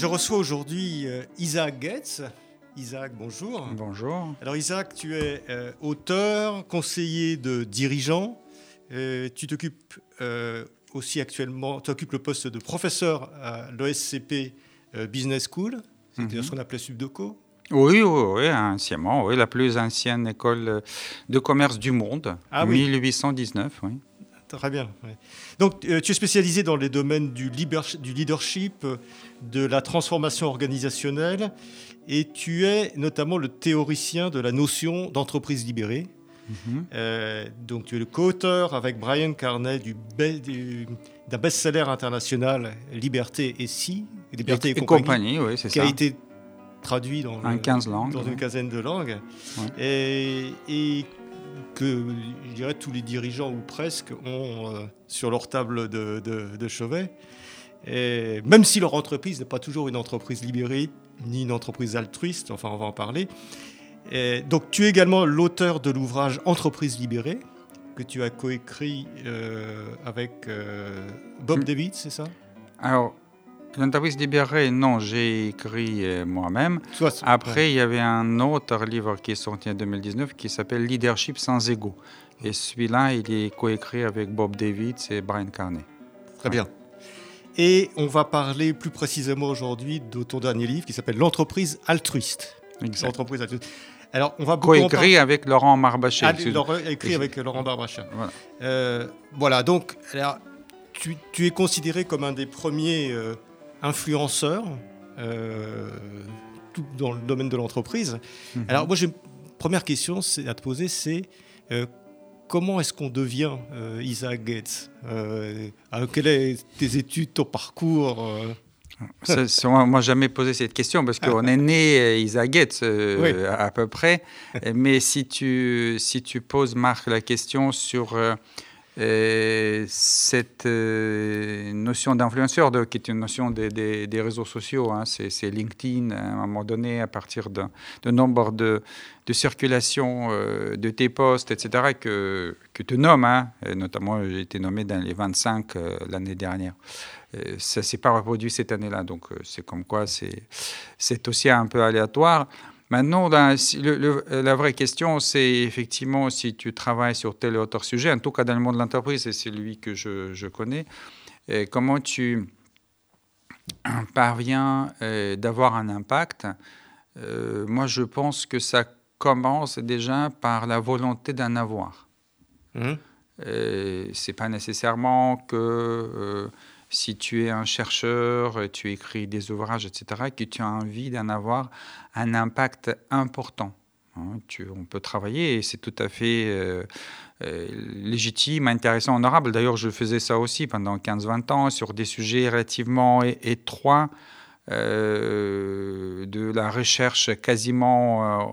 Je reçois aujourd'hui euh, Isaac Goetz. Isaac, bonjour. Bonjour. Alors Isaac, tu es euh, auteur, conseiller de dirigeant. Euh, tu t'occupes aussi actuellement, tu occupes le poste de professeur à l'OSCP Business School, c'est mhm. ce qu'on appelait Subdoco. Oui, oui, oui, anciennement, oui, la plus ancienne école de commerce du monde, ah, 1819, oui. Très bien. Donc, tu es spécialisé dans les domaines du, du leadership, de la transformation organisationnelle, et tu es notamment le théoricien de la notion d'entreprise libérée. Mhm. Euh, donc tu es le co-auteur avec Brian Carney du, d'un best-seller international Liberté et si, Liberté et, compagnie, oui, qui a été traduit dans, dans une quinzaine de langues. Et, et, que je dirais tous les dirigeants ou presque ont euh, sur leur table de, de, de chevet. Et même si leur entreprise n'est pas toujours une entreprise libérée ni une entreprise altruiste, enfin on va en parler. Et donc tu es également l'auteur de l'ouvrage Entreprise libérée que tu as coécrit euh, avec euh, Bob. David, c'est ça? Alors, l'entreprise libérée, non, j'ai écrit euh, moi-même. Après, il y avait un autre livre qui est sorti en 2019 qui s'appelle Leadership sans ego. Et celui-là, il est coécrit avec Bob David et Brian Carney. Très bien. Et on va parler plus précisément aujourd'hui de ton dernier livre qui s'appelle L'entreprise altruiste. L'entreprise altruiste. Alors, on va écrit avec Laurent Marbaché. Ah, écrit avec Laurent Marbaché. Voilà. Euh, voilà. donc, alors, tu, es considéré comme un des premiers euh, influenceurs euh, dans le domaine de l'entreprise. Mhm. Alors, moi, j'ai une première question à te poser, c'est comment est-ce qu'on devient euh, Isaac Gates euh, Quelles sont tes études, ton parcours euh? ça, moi, jamais posé cette question parce qu'on est né euh, Isaac Gates à peu près. Mais si tu, si tu poses, Marc, la question sur cette notion d'influenceur, qui est une notion des, réseaux sociaux, hein, c'est LinkedIn, à un moment donné, à partir d'un nombre de, de circulation euh, de tes postes, etc., que, que tu nommes. Hein. notamment, j'ai été nommé dans les 25 euh, l'année dernière. Euh, ça ne s'est pas reproduit cette année-là, donc c'est comme quoi c'est aussi un peu aléatoire. Maintenant, la, la vraie question, c'est effectivement si tu travailles sur tel ou autre sujet, en tout cas dans le monde de l'entreprise, et c'est lui que je, je connais, comment tu parviens d'avoir un impact. moi, je pense que ça commence déjà par la volonté d'en avoir. Mmh. Ce n'est pas nécessairement que euh, si tu es un chercheur, tu écris des ouvrages, etc., que tu as envie d'en avoir un impact important. Hein. tu, on peut travailler et c'est tout à fait euh, euh, légitime, intéressant, honorable. D'ailleurs, je faisais ça aussi pendant 15-20 ans sur des sujets relativement étroits euh, de la recherche quasiment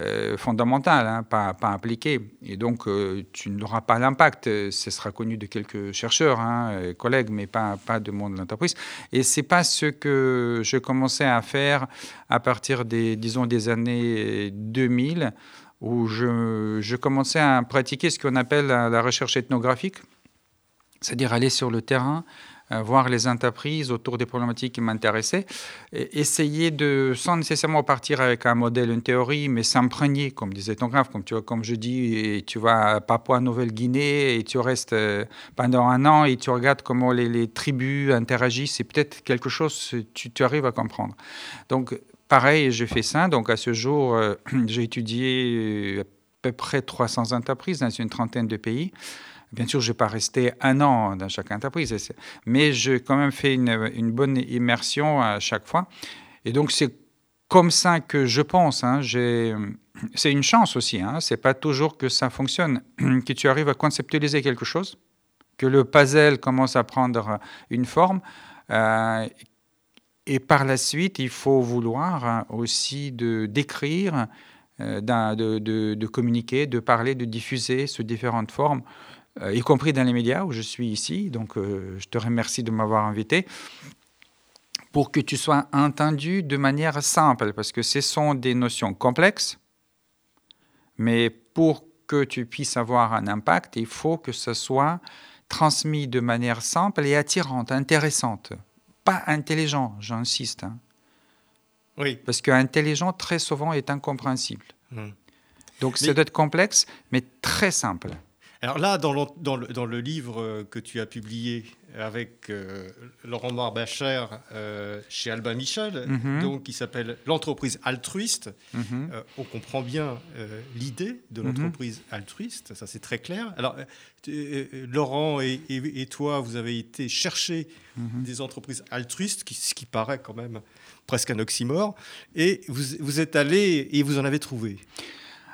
euh, euh, fondamentale, hein, pas, pas, appliquée. Et donc, tu n'auras pas l'impact. Ce sera connu de quelques chercheurs, hein, collègues, mais pas, de monde de l'entreprise. Et c'est pas ce que je commençais à faire à partir des, disons, des années 2000, où je, commençais à pratiquer ce qu'on appelle la recherche ethnographique, c'est-à-dire aller sur le terrain, euh, voir les entreprises autour des problématiques qui m'intéressaient, essayer de, sans nécessairement partir avec un modèle, une théorie, mais s'imprégner, comme disait ton graphe, comme, comme je dis, tu vas à Papouas-Nouvelle-Guinée et tu restes euh, pendant un an et tu regardes comment les, tribus interagissent, c'est peut-être quelque chose tu, tu arrives à comprendre. Donc, pareil, j'ai fait ça. Donc, à ce jour, euh, j'ai étudié à peu près 300 entreprises dans une trentaine de pays. Bien sûr, je ne vais pas rester un an dans chaque entreprise, mais j'ai quand même fait une, bonne immersion à chaque fois. Et donc, c'est comme ça que je pense. Hein. c'est une chance aussi. Hein. Ce n'est pas toujours que ça fonctionne, que tu arrives à conceptualiser quelque chose, que le puzzle commence à prendre une forme. Euh, et par la suite, il faut vouloir hein, aussi de décrire, euh, de, communiquer, de parler, de diffuser sous différentes formes, y compris dans les médias où je suis ici. Donc, euh, je te remercie de m'avoir invité pour que tu sois entendu de manière simple, parce que ce sont des notions complexes, mais pour que tu puisses avoir un impact, il faut que ce soit transmis de manière simple et attirante, intéressante. Pas intelligent, j'insiste. Hein. Oui. Parce qu'intelligent, très souvent, est incompréhensible. Hmm. Donc, c'est d'être complexe, mais très simple. Alors là, dans le, dans, le, dans le, livre que tu as publié avec euh, Laurent Marbacher euh, chez Albin Michel, mhm. donc qui s'appelle L'entreprise altruiste, mhm. euh, on comprend bien l'idée de mhm. l'entreprise altruiste, ça c'est très clair. Alors, Laurent et, et, toi, vous avez été chercher des entreprises altruistes, qui, ce qui paraît quand même presque un oxymore, et vous, vous êtes allé et vous en avez trouvé.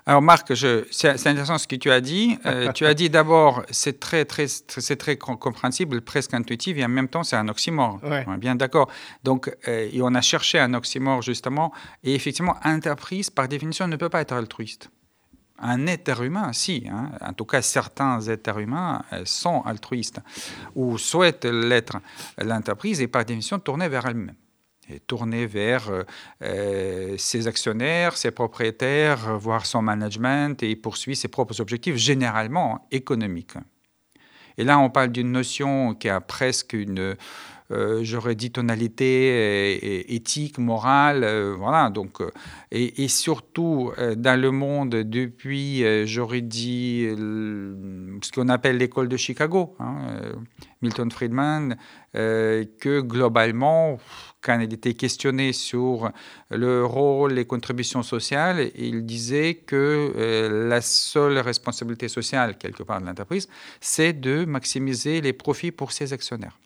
Alors Marc, c'est intéressant ce que tu as dit. Euh, tu as dit d'abord, c'est très, très, c'est très compréhensible, presque intuitif, et en même temps, c'est un oxymore. On est bien d'accord. Donc, euh, et on a cherché un oxymore justement, et effectivement, entreprise, par définition, ne peut pas être altruiste. Un être humain, si. Hein. En tout cas, certains êtres humains euh, sont altruistes ou souhaitent l'être. L'entreprise est par définition tournée vers elle-même tourner vers euh, euh, ses actionnaires, ses propriétaires, voire son management et poursuit ses propres objectifs, généralement économiques. Et là, on parle d'une notion qui a presque une, euh, j'aurais dit, tonalité éthique, morale, voilà. Donc, et, surtout, dans le monde, depuis, j'aurais dit, ce qu'on appelle l'école de Chicago, hein, Milton Friedman, que globalement, quand il était questionné sur le rôle, les contributions sociales, il disait que euh, la seule responsabilité sociale, quelque part, de l'entreprise, c'est de maximiser les profits pour ses actionnaires.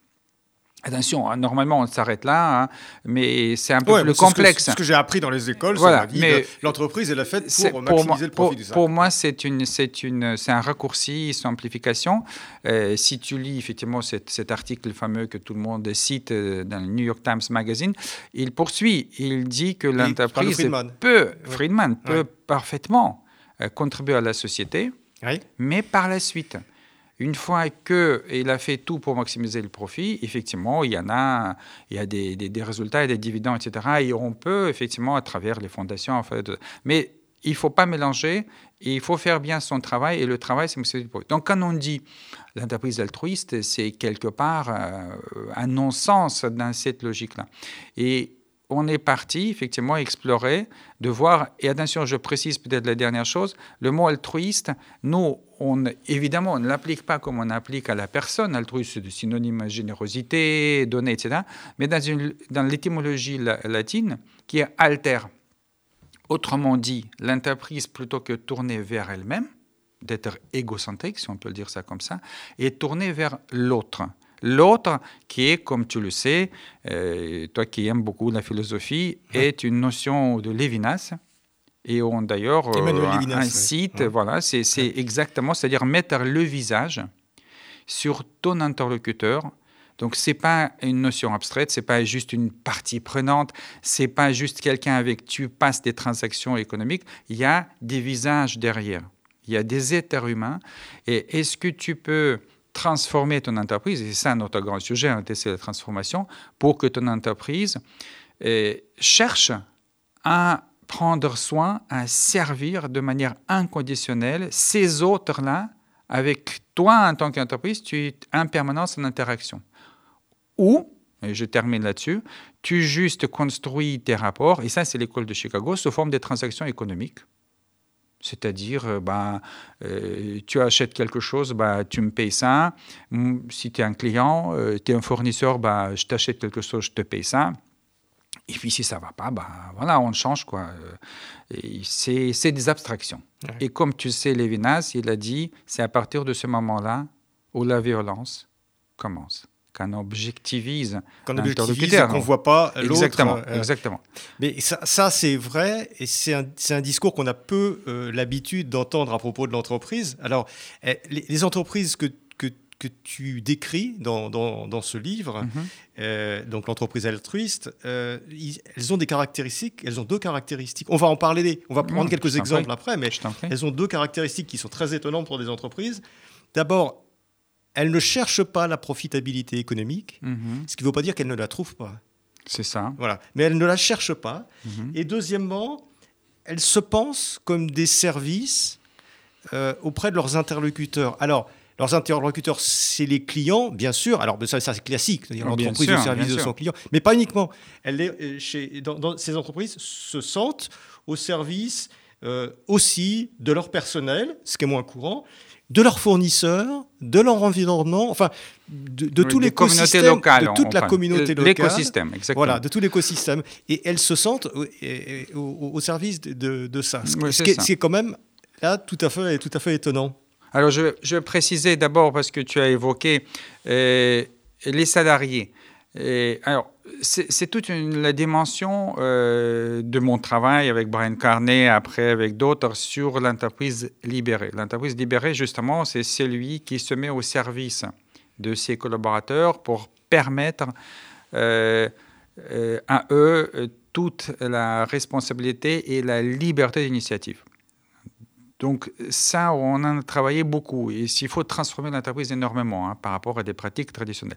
Attention, hein, normalement on s'arrête là, hein, mais c'est un peu plus complexe. Ce que, j'ai appris dans les écoles, voilà, mais l'entreprise est la faite pour maximiser le profit pour, du Pour moi, c'est une, c'est une, c'est un raccourci, simplification. Euh, si tu lis effectivement cet, cet, article fameux que tout le monde cite euh, dans le New York Times Magazine, il poursuit, il dit que l'entreprise peut, Friedman peut parfaitement euh, contribuer à la société, mais par la suite. Une fois qu'il a fait tout pour maximiser le profit, effectivement, il y en a, il y a des, des, résultats et des dividendes, etc. Et on peut, effectivement, à travers les fondations, en fait, mais il ne faut pas mélanger, il faut faire bien son travail, et le travail, c'est maximiser le profit. Donc, quand on dit l'entreprise altruiste, c'est quelque part euh, un non-sens dans cette logique-là. Et on est parti effectivement explorer, de voir, et attention, je précise peut-être la dernière chose, le mot altruiste, nous, on, évidemment, on ne l'applique pas comme on applique à la personne, altruiste, c'est synonyme générosité, donner, etc., mais dans, dans l'étymologie latine, qui est alter. Autrement dit, l'entreprise, plutôt que tourner vers elle-même, d'être égocentrique, si on peut le dire ça comme ça, est tournée vers l'autre. L'autre, qui est, comme tu le sais, euh, toi qui aimes beaucoup la philosophie, est une notion de Lévinas. Et on d'ailleurs euh, un site, voilà, c'est exactement, c'est-à-dire mettre le visage sur ton interlocuteur. Donc c'est pas une notion abstraite, c'est pas juste une partie prenante, c'est pas juste quelqu'un avec qui tu passes des transactions économiques. Il y a des visages derrière, il y a des êtres humains. Et est-ce que tu peux transformer ton entreprise, et c'est ça notre grand sujet, hein, c'est la transformation, pour que ton entreprise euh, cherche à prendre soin, à servir de manière inconditionnelle ces autres-là avec toi en tant qu'entreprise, tu es en permanence en interaction. Ou, et je termine là-dessus, tu juste construis tes rapports, et ça c'est l'école de Chicago, sous forme de transactions économiques. C'est-à-dire, euh, bah, euh, tu achètes quelque chose, bah, tu me payes ça. Si tu es un client, euh, tu es un fournisseur, bah, je t'achète quelque chose, je te paye ça. Et puis si ça ne va pas, bah, voilà, on change. quoi. C'est des abstractions. Et comme tu sais, Lévinas, il a dit, c'est à partir de ce moment-là où la violence commence qu'on objectivise qu'on qu'on ne voit pas l'autre. Exactement, euh, exactement. Mais ça, ça c'est vrai, et c'est un, un, discours qu'on a peu euh, l'habitude d'entendre à propos de l'entreprise. Alors, eh, les, entreprises que, tu décris dans, dans, ce livre, mhm. euh, donc l'entreprise altruiste, euh, elles ont des caractéristiques, elles ont deux caractéristiques. On va en parler, on va prendre quelques exemples après, mais elles ont deux caractéristiques qui sont très étonnantes pour des entreprises. D'abord, elles ne cherchent pas la profitabilité économique, mhm. ce qui ne veut pas dire qu'elles ne la trouvent pas. C'est ça. Voilà. Mais elles ne la cherchent pas. Mhm. Et deuxièmement, elles se pensent comme des services euh, auprès de leurs interlocuteurs. Alors, leurs interlocuteurs, c'est les clients, bien sûr. Alors, ça, c'est classique, c'est-à-dire l'entreprise au service de son client, mais pas uniquement. Elle est, euh, chez, dans, ces entreprises se sentent au service euh, aussi de leur personnel, ce qui est moins courant, de leurs fournisseurs, de leur environnement, enfin, de, de tous les communautés locales, de toute la communauté locale. L'écosystème, exactement. Voilà, de tout l'écosystème. Et elles se sentent au, service de, de ça. Ce, qui est, quand même là tout à fait, tout à fait étonnant. Alors, je, je vais préciser d'abord, parce que tu as évoqué euh, les salariés. Alors, c'est toute la dimension euh, de mon travail avec Brian Carney, après avec d'autres, sur l'entreprise libérée. L'entreprise libérée, justement, c'est celui qui se met au service de ses collaborateurs pour permettre euh, à eux toute la responsabilité et la liberté d'initiative. Donc ça, on en a travaillé beaucoup. Et il faut transformer l'entreprise énormément hein, par rapport à des pratiques traditionnelles.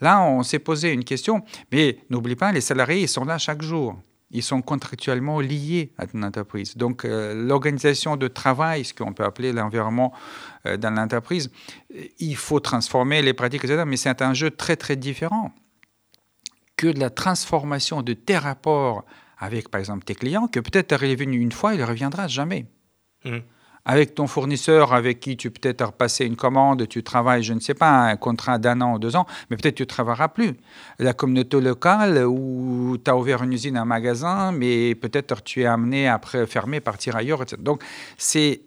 Là, on s'est posé une question, mais n'oublie pas, les salariés, ils sont là chaque jour. Ils sont contractuellement liés à une entreprise. Donc euh, l'organisation de travail, ce qu'on peut appeler l'environnement euh, dans l'entreprise, il faut transformer les pratiques, etc. Mais c'est un jeu très, très différent que de la transformation de tes rapports avec, par exemple, tes clients, que peut-être tu es venu une fois, il ne reviendra jamais. Mmh avec ton fournisseur avec qui tu peut-être passé une commande, tu travailles, je ne sais pas, un contrat d'un an ou deux ans, mais peut-être tu ne travailleras plus. La communauté locale où tu as ouvert une usine, un magasin, mais peut-être tu es amené après fermer, partir ailleurs, etc. Donc, c'est,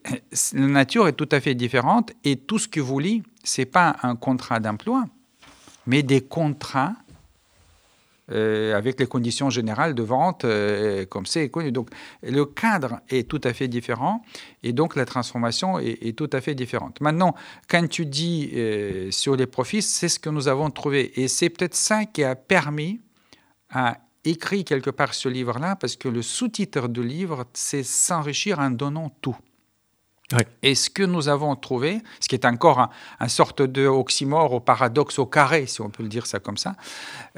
la nature est tout à fait différente et tout ce que vous lit, ce n'est pas un contrat d'emploi, mais des contrats euh, avec les conditions générales de vente euh, comme c'est connu. Donc le cadre est tout à fait différent et donc la transformation est, tout à fait différente. Maintenant, quand tu dis euh, sur les profits, c'est ce que nous avons trouvé et c'est peut-être ça qui a permis à écrire quelque part ce livre-là parce que le sous-titre du livre, c'est s'enrichir en donnant tout. Et ce que nous avons trouvé, ce qui est encore un, sorte de oxymore au paradoxe au carré, si on peut le dire ça comme ça,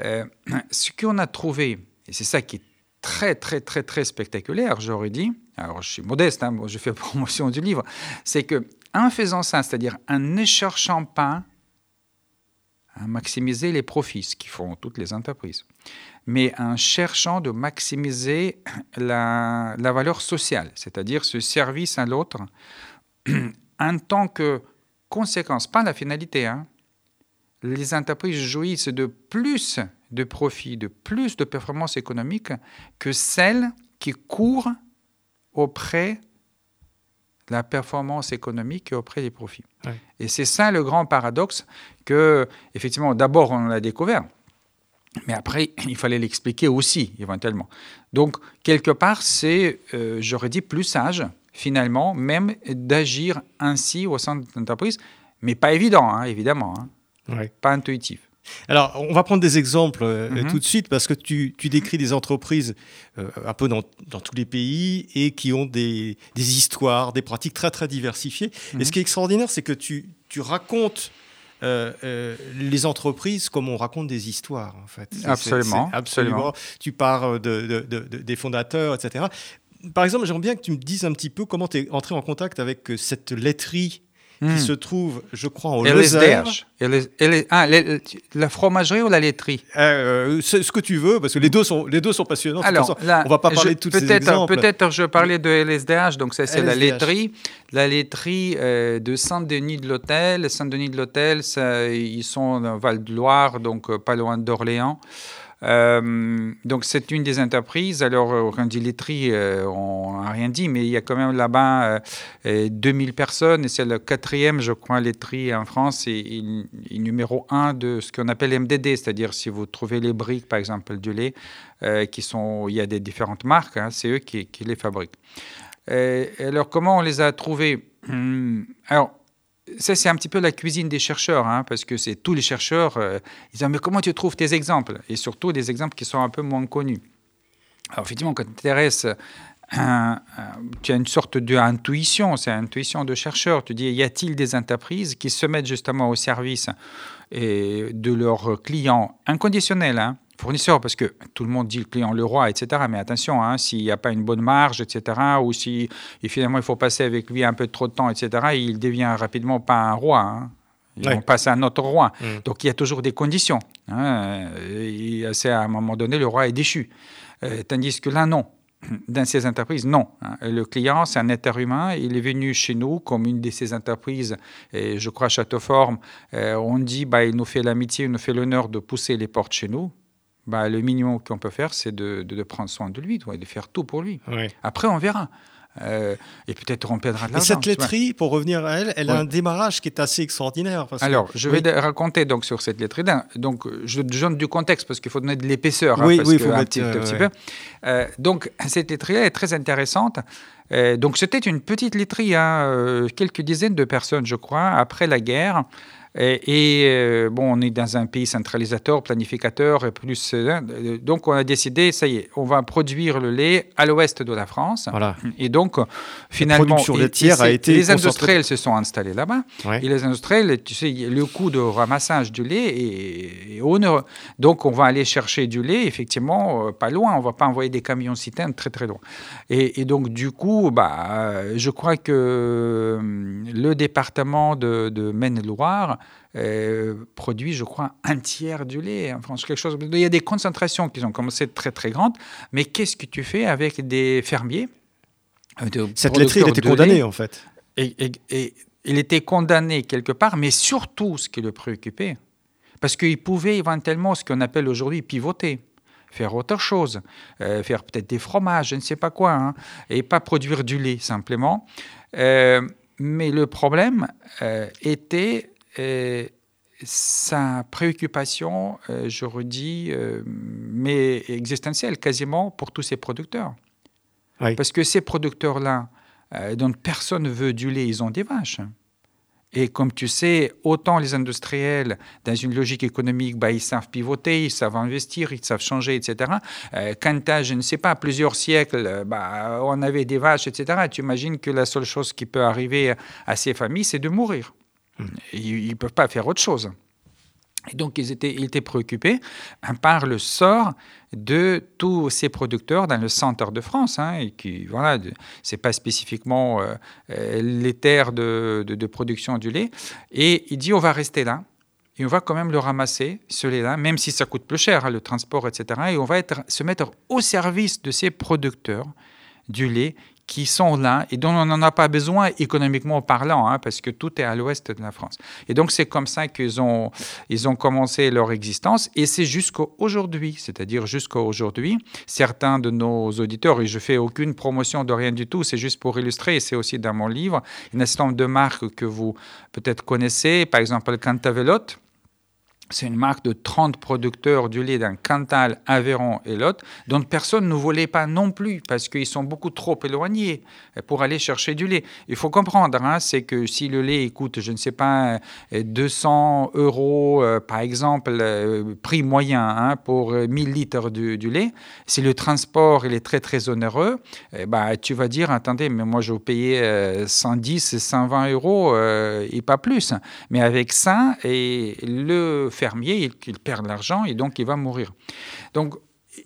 euh, ce qu'on a trouvé, et c'est ça qui est très, très, très, très spectaculaire, j'aurais dit, alors je suis modeste, hein, je fais promotion du livre, c'est que en faisant ça, c'est-à-dire en ne cherchant pas à maximiser les profits, ce qu'ils font toutes les entreprises, mais en cherchant de maximiser la, valeur sociale, c'est-à-dire ce service à l'autre, en tant que conséquence, pas la finalité. Hein. Les entreprises jouissent de plus de profits, de plus de performances économiques que celles qui courent auprès la performance économique auprès des profits. Et c'est ça le grand paradoxe que, effectivement, d'abord on l'a découvert, mais après, il fallait l'expliquer aussi, éventuellement. Donc, quelque part, c'est, euh, j'aurais dit, plus sage, finalement, même d'agir ainsi au sein de l'entreprise, mais pas évident, hein, évidemment, hein. pas intuitif. Alors, on va prendre des exemples euh, mhm. tout de suite parce que tu, décris des entreprises euh, un peu dans, tous les pays et qui ont des, histoires, des pratiques très très diversifiées. Et mhm. ce qui est extraordinaire, c'est que tu, tu racontes euh, euh, les entreprises comme on raconte des histoires, en fait. Absolument, absolument. Tu parles de, des fondateurs, etc. Par exemple, j'aimerais bien que tu me dises un petit peu comment tu es entré en contact avec cette laiterie qui hmm. se trouve, je crois, en Lozère. Ah, la fromagerie ou la laiterie? Euh, Ce que tu veux, parce que les deux sont, les deux sont passionnants. Alors, on va pas parler de toutes ces exemples. Peut-être je parlais de LSDH, donc ça c'est la laiterie. La laiterie euh, de Saint-Denis de l'Hôtel. Saint-Denis de l'Hôtel, ils sont dans Val-de-Loire, donc euh, pas loin d'Orléans. Euh, donc c'est une des entreprises. Alors euh, quand dit laiterie, euh, on n'a rien dit, mais il y a quand même là-bas 2000 personnes et c'est le quatrième, je crois, laiterie en France et, numéro un de ce qu'on appelle MDD, c'est-à-dire si vous trouvez les briques, par exemple, du lait, qui sont, il y a des différentes marques, hein, c'est eux qui, qui, les fabriquent. alors comment on les a trouvés? Alors ça, c'est un petit peu la cuisine des chercheurs, hein, parce que c'est tous les chercheurs, ils disent, mais comment tu trouves tes exemples? Et surtout des exemples qui sont un peu moins connus. Alors, effectivement, quand tu t'intéresses tu as une sorte d'intuition, c'est intuition de chercheur. Tu dis, y a-t-il des entreprises qui se mettent justement au service de leurs clients inconditionnels, hein, fournisseurs, parce que tout le monde dit le client le roi, etc. Mais attention, hein, s'il n'y a pas une bonne marge, etc., ou si et finalement il faut passer avec lui un peu trop de temps, etc., il devient rapidement pas un roi. Hein. Il passe à un autre roi. Mm. Donc il y a toujours des conditions. Hein. Et à un moment donné, le roi est déchu. Euh, tandis que là, non dans ces entreprises, non. Hein. Le client, c'est un être humain. Il est venu chez nous comme une de ces entreprises, et je crois Châteauforme, euh, on dit bah, il nous fait l'amitié, il nous fait l'honneur de pousser les portes chez nous. Bah, le minimum qu'on peut faire, c'est de, de, prendre soin de lui, de faire tout pour lui. Après, on verra. Euh, et peut-être on perdra de l'argent. cette laiterie, pour revenir à elle, elle a un démarrage qui est assez extraordinaire. Alors, je vais raconter donc sur cette laiterie. Donc, je donne du contexte parce qu'il faut donner de l'épaisseur. Hein, oui, oui, il faut un petit, peu. Euh, donc, cette laiterie est très intéressante. Euh, donc, c'était une petite laiterie, hein, quelques dizaines de personnes, je crois, après la guerre. Et, euh, bon, on est dans un pays centralisateur, planificateur, et plus. Euh, donc, on a décidé, ça y est, on va produire le lait à l'ouest de la France. Voilà. Et donc, finalement, a été les industriels se sont installés là-bas. Et les industriels, tu sais, le coût de ramassage du lait est, onéreux. Donc, on va aller chercher du lait, effectivement, euh, pas loin. On va pas envoyer des camions citernes très, très loin. Et, donc, du coup, bah, je crois que le département de, de Maine-et-Loire euh, produit, je crois, un tiers du lait en France. Quelque chose. Il y a des concentrations qui ont commencé très très grandes, mais qu'est-ce que tu fais avec des fermiers euh, Cette laiterie, était condamnée en fait. Et, il était condamné quelque part, mais surtout ce qui le préoccupait, parce qu'il pouvait éventuellement ce qu'on appelle aujourd'hui pivoter faire autre chose, euh, faire peut-être des fromages, je ne sais pas quoi, hein, et pas produire du lait simplement. mais le problème était sa préoccupation, euh, je redis, euh, mais existentielle quasiment pour tous ces producteurs. Parce que ces producteurs-là, euh, dont personne ne veut du lait, ils ont des vaches. Et comme tu sais, autant les industriels, dans une logique économique, bah, ils savent pivoter, ils savent investir, ils savent changer, etc. quand tu je ne sais pas, plusieurs siècles, bah, on avait des vaches, etc., tu imagines que la seule chose qui peut arriver à ces familles, c'est de mourir. Ils ne peuvent pas faire autre chose. Et donc, ils étaient, ils étaient préoccupés par le sort de tous ces producteurs dans le centre de France, hein, et qui, voilà, pas spécifiquement euh, euh, les terres de, production du lait. Et il dit, on va rester là, et on va quand même le ramasser, ce lait-là, même si ça coûte plus cher, hein, le transport, etc. Et on va se mettre au service de ces producteurs du lait qui sont là et dont on n'en a pas besoin économiquement parlant, hein, parce que tout est à l'ouest de la France. Et donc c'est comme ça qu'ils ont, ils ont commencé leur existence, et c'est jusqu'à aujourd'hui, c'est-à-dire jusqu'à aujourd'hui, certains de nos auditeurs, et je fais aucune promotion de rien du tout, c'est juste pour illustrer, et c'est aussi dans mon livre, une certain de marques que vous peut-être connaissez, par exemple le Cantavelote, c'est une marque de 30 producteurs du lait d'un Cantal, Aveyron et Lot, dont personne ne voulait pas non plus parce qu'ils sont beaucoup trop éloignés pour aller chercher du lait. Il faut comprendre, hein, c'est que si le lait coûte, je ne sais pas, 200 euros euh, par exemple, euh, prix moyen hein, pour 1000 litres du, lait, si le transport il est très très onéreux, eh ben, tu vas dire, attendez, mais moi je vais payer 110, 120 euros euh, et pas plus. Mais avec ça, et le fermier, il, perd de l'argent et donc il va mourir. Donc,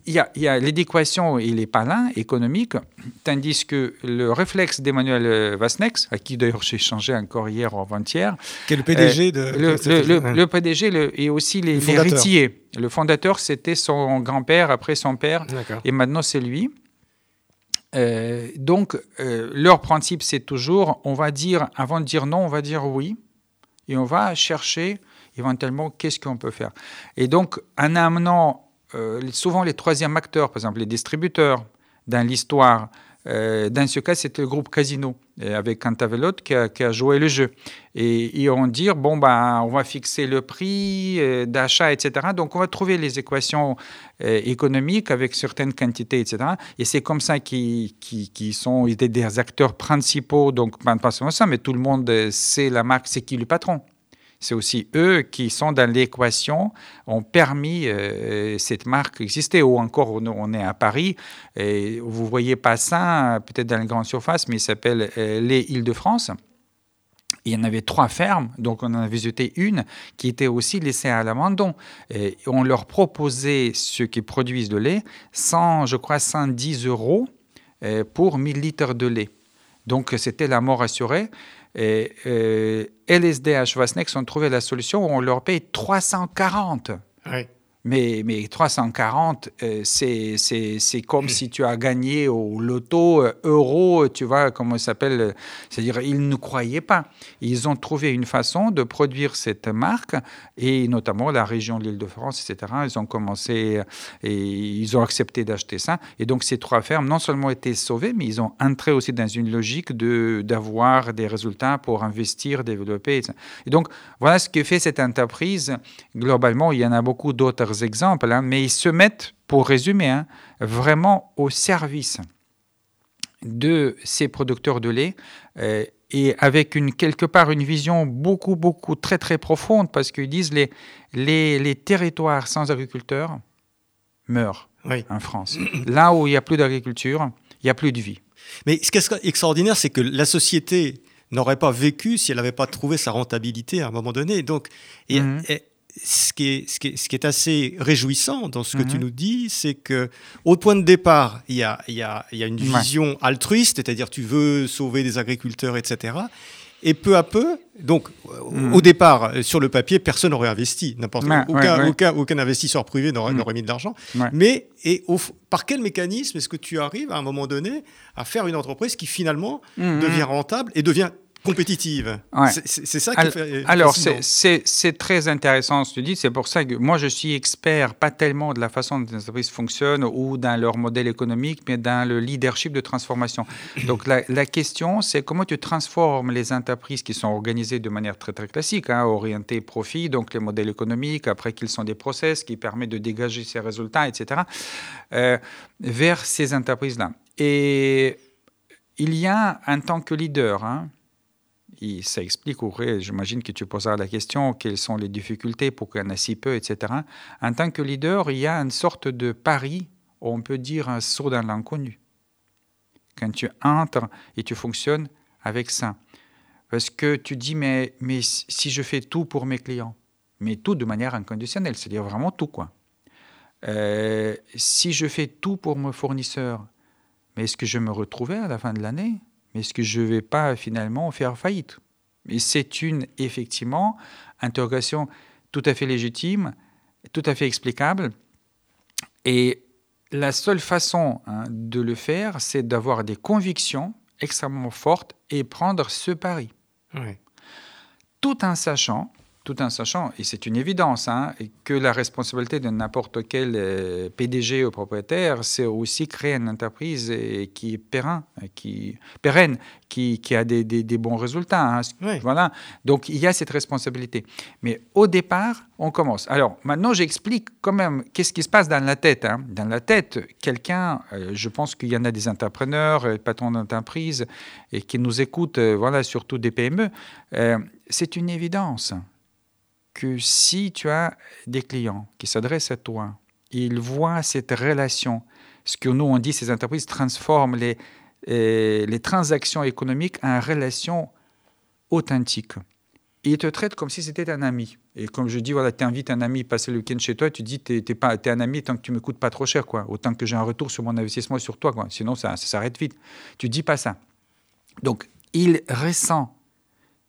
il y a, l'équation, il est pas là, économique, tandis que le réflexe d'Emmanuel Vasnex, à qui d'ailleurs j'ai changé encore hier ou avant-hier. Qui est le PDG de. Le, le, PDG et aussi les, héritiers. Le fondateur, c'était son grand-père, après son père, et maintenant c'est lui. Euh, donc, euh, leur principe, c'est toujours, on va dire, avant de dire non, on va dire oui, et on va chercher éventuellement, qu'est-ce qu'on peut faire Et donc, en amenant euh, souvent les troisièmes acteurs, par exemple les distributeurs, dans l'histoire, euh, dans ce cas, c'était le groupe Casino. avec un Tavelot qui a, joué le jeu. Et ils vont dire, bon, ben, on va fixer le prix d'achat, etc. Donc, on va trouver les équations économiques avec certaines quantités, etc. Et c'est comme ça qu'ils qui, sont des acteurs principaux, donc pas seulement ça, mais tout le monde sait la marque, c'est qui le patron c'est aussi eux qui sont dans l'équation, ont permis euh, cette marque d'exister. Ou encore, on est à Paris, et vous voyez pas ça peut-être dans les grandes surfaces, mais il s'appelle euh, les Îles-de-France. Il y en avait trois fermes, donc on en a visité une qui était aussi laissée à l'abandon. On leur proposait, ceux qui produisent de lait, 100, je crois 110 euros euh, pour 1000 litres de lait. Donc c'était la mort assurée. Et, euh, LSDH Vasnex ont trouvé la solution où on leur paye 340. Oui. Mais, mais 340, euh, c'est, c'est, comme si tu as gagné au loto euh, euro, tu vois, comment ça s'appelle C'est-à-dire, ils ne croyaient pas. Ils ont trouvé une façon de produire cette marque, et notamment la région de l'Île-de-France, etc. Ils ont commencé et ils ont accepté d'acheter ça. Et donc, ces trois fermes, non seulement été sauvées, mais ils ont entré aussi dans une logique de, d'avoir des résultats pour investir, développer. Et donc, voilà ce que fait cette entreprise. Globalement, il y en a beaucoup d'autres exemples, hein, mais ils se mettent, pour résumer, hein, vraiment au service de ces producteurs de lait euh, et avec une, quelque part une vision beaucoup, beaucoup très, très profonde parce qu'ils disent les, les, les territoires sans agriculteurs meurent en France. Là où il n'y a plus d'agriculture, il n'y a plus de vie. Mais ce qui est extraordinaire, c'est que la société n'aurait pas vécu si elle n'avait pas trouvé sa rentabilité à un moment donné. Donc, et, mhm ce qui, est, ce, qui est, ce qui est assez réjouissant dans ce que tu mhm. nous dis, c'est que au point de départ, il y a, il y a, il y a une vision altruiste, c'est-à-dire tu veux sauver des agriculteurs, etc. Et peu à peu, donc mhm. au départ, sur le papier, personne n'aurait investi, n'importe aucun, aucun, aucun, investisseur privé n'aurait mhm. mis de l'argent. Mais et par quel mécanisme est-ce que tu arrives à un moment donné à faire une entreprise qui finalement devient rentable et devient compétitive. C'est ça qui fait. Alors, c'est très intéressant ce que tu dis. C'est pour ça que moi, je suis expert, pas tellement de la façon dont les entreprises fonctionnent ou dans leur modèle économique, mais dans le leadership de transformation. Donc, la, question, c'est comment tu transformes les entreprises qui sont organisées de manière très, très classique, hein, orientées profit, donc les modèles économiques, après qu'ils sont des process qui permettent de dégager ces résultats, etc., euh, vers ces entreprises-là. Et il y a, en tant que leader, hein, ça explique, j'imagine que tu poseras la question, quelles sont les difficultés pour qu'il y en ait si peu, etc. En tant que leader, il y a une sorte de pari, on peut dire un saut dans l'inconnu. Quand tu entres et tu fonctionnes avec ça. Parce que tu dis, mais, mais si je fais tout pour mes clients, mais tout de manière inconditionnelle, c'est-à-dire vraiment tout, quoi. Euh, si je fais tout pour mes fournisseurs, mais est-ce que je me retrouvais à la fin de l'année? Mais est-ce que je ne vais pas finalement faire faillite Et c'est une, effectivement, interrogation tout à fait légitime, tout à fait explicable. Et la seule façon hein, de le faire, c'est d'avoir des convictions extrêmement fortes et prendre ce pari. Tout en sachant tout en sachant, et c'est une évidence, hein, que la responsabilité de n'importe quel euh, PDG ou propriétaire, c'est aussi créer une entreprise qui est pérenne, qui, pérenne, qui, qui a des, des, bons résultats. Hein. Voilà. Donc il y a cette responsabilité. Mais au départ, on commence. Alors maintenant, j'explique quand même qu'est-ce qui se passe dans la tête. Hein. Dans la tête, quelqu'un, euh, je pense qu'il y en a des entrepreneurs, euh, patrons d'entreprise, et qui nous écoutent, voilà, surtout des PME. c'est une évidence que si tu as des clients qui s'adressent à toi, ils voient cette relation, ce que nous on dit, ces entreprises transforment les, euh, les transactions économiques en relations authentiques. ils te traitent comme si c'était un ami. Et comme je dis, voilà, tu invites un ami à passer le week-end chez toi, tu dis, tu es, un ami tant que tu me coûtes pas trop cher, quoi. Autant que j'ai un retour sur mon investissement sur toi, quoi. Sinon, ça, ça s'arrête vite. Tu dis pas ça. Donc, il ressent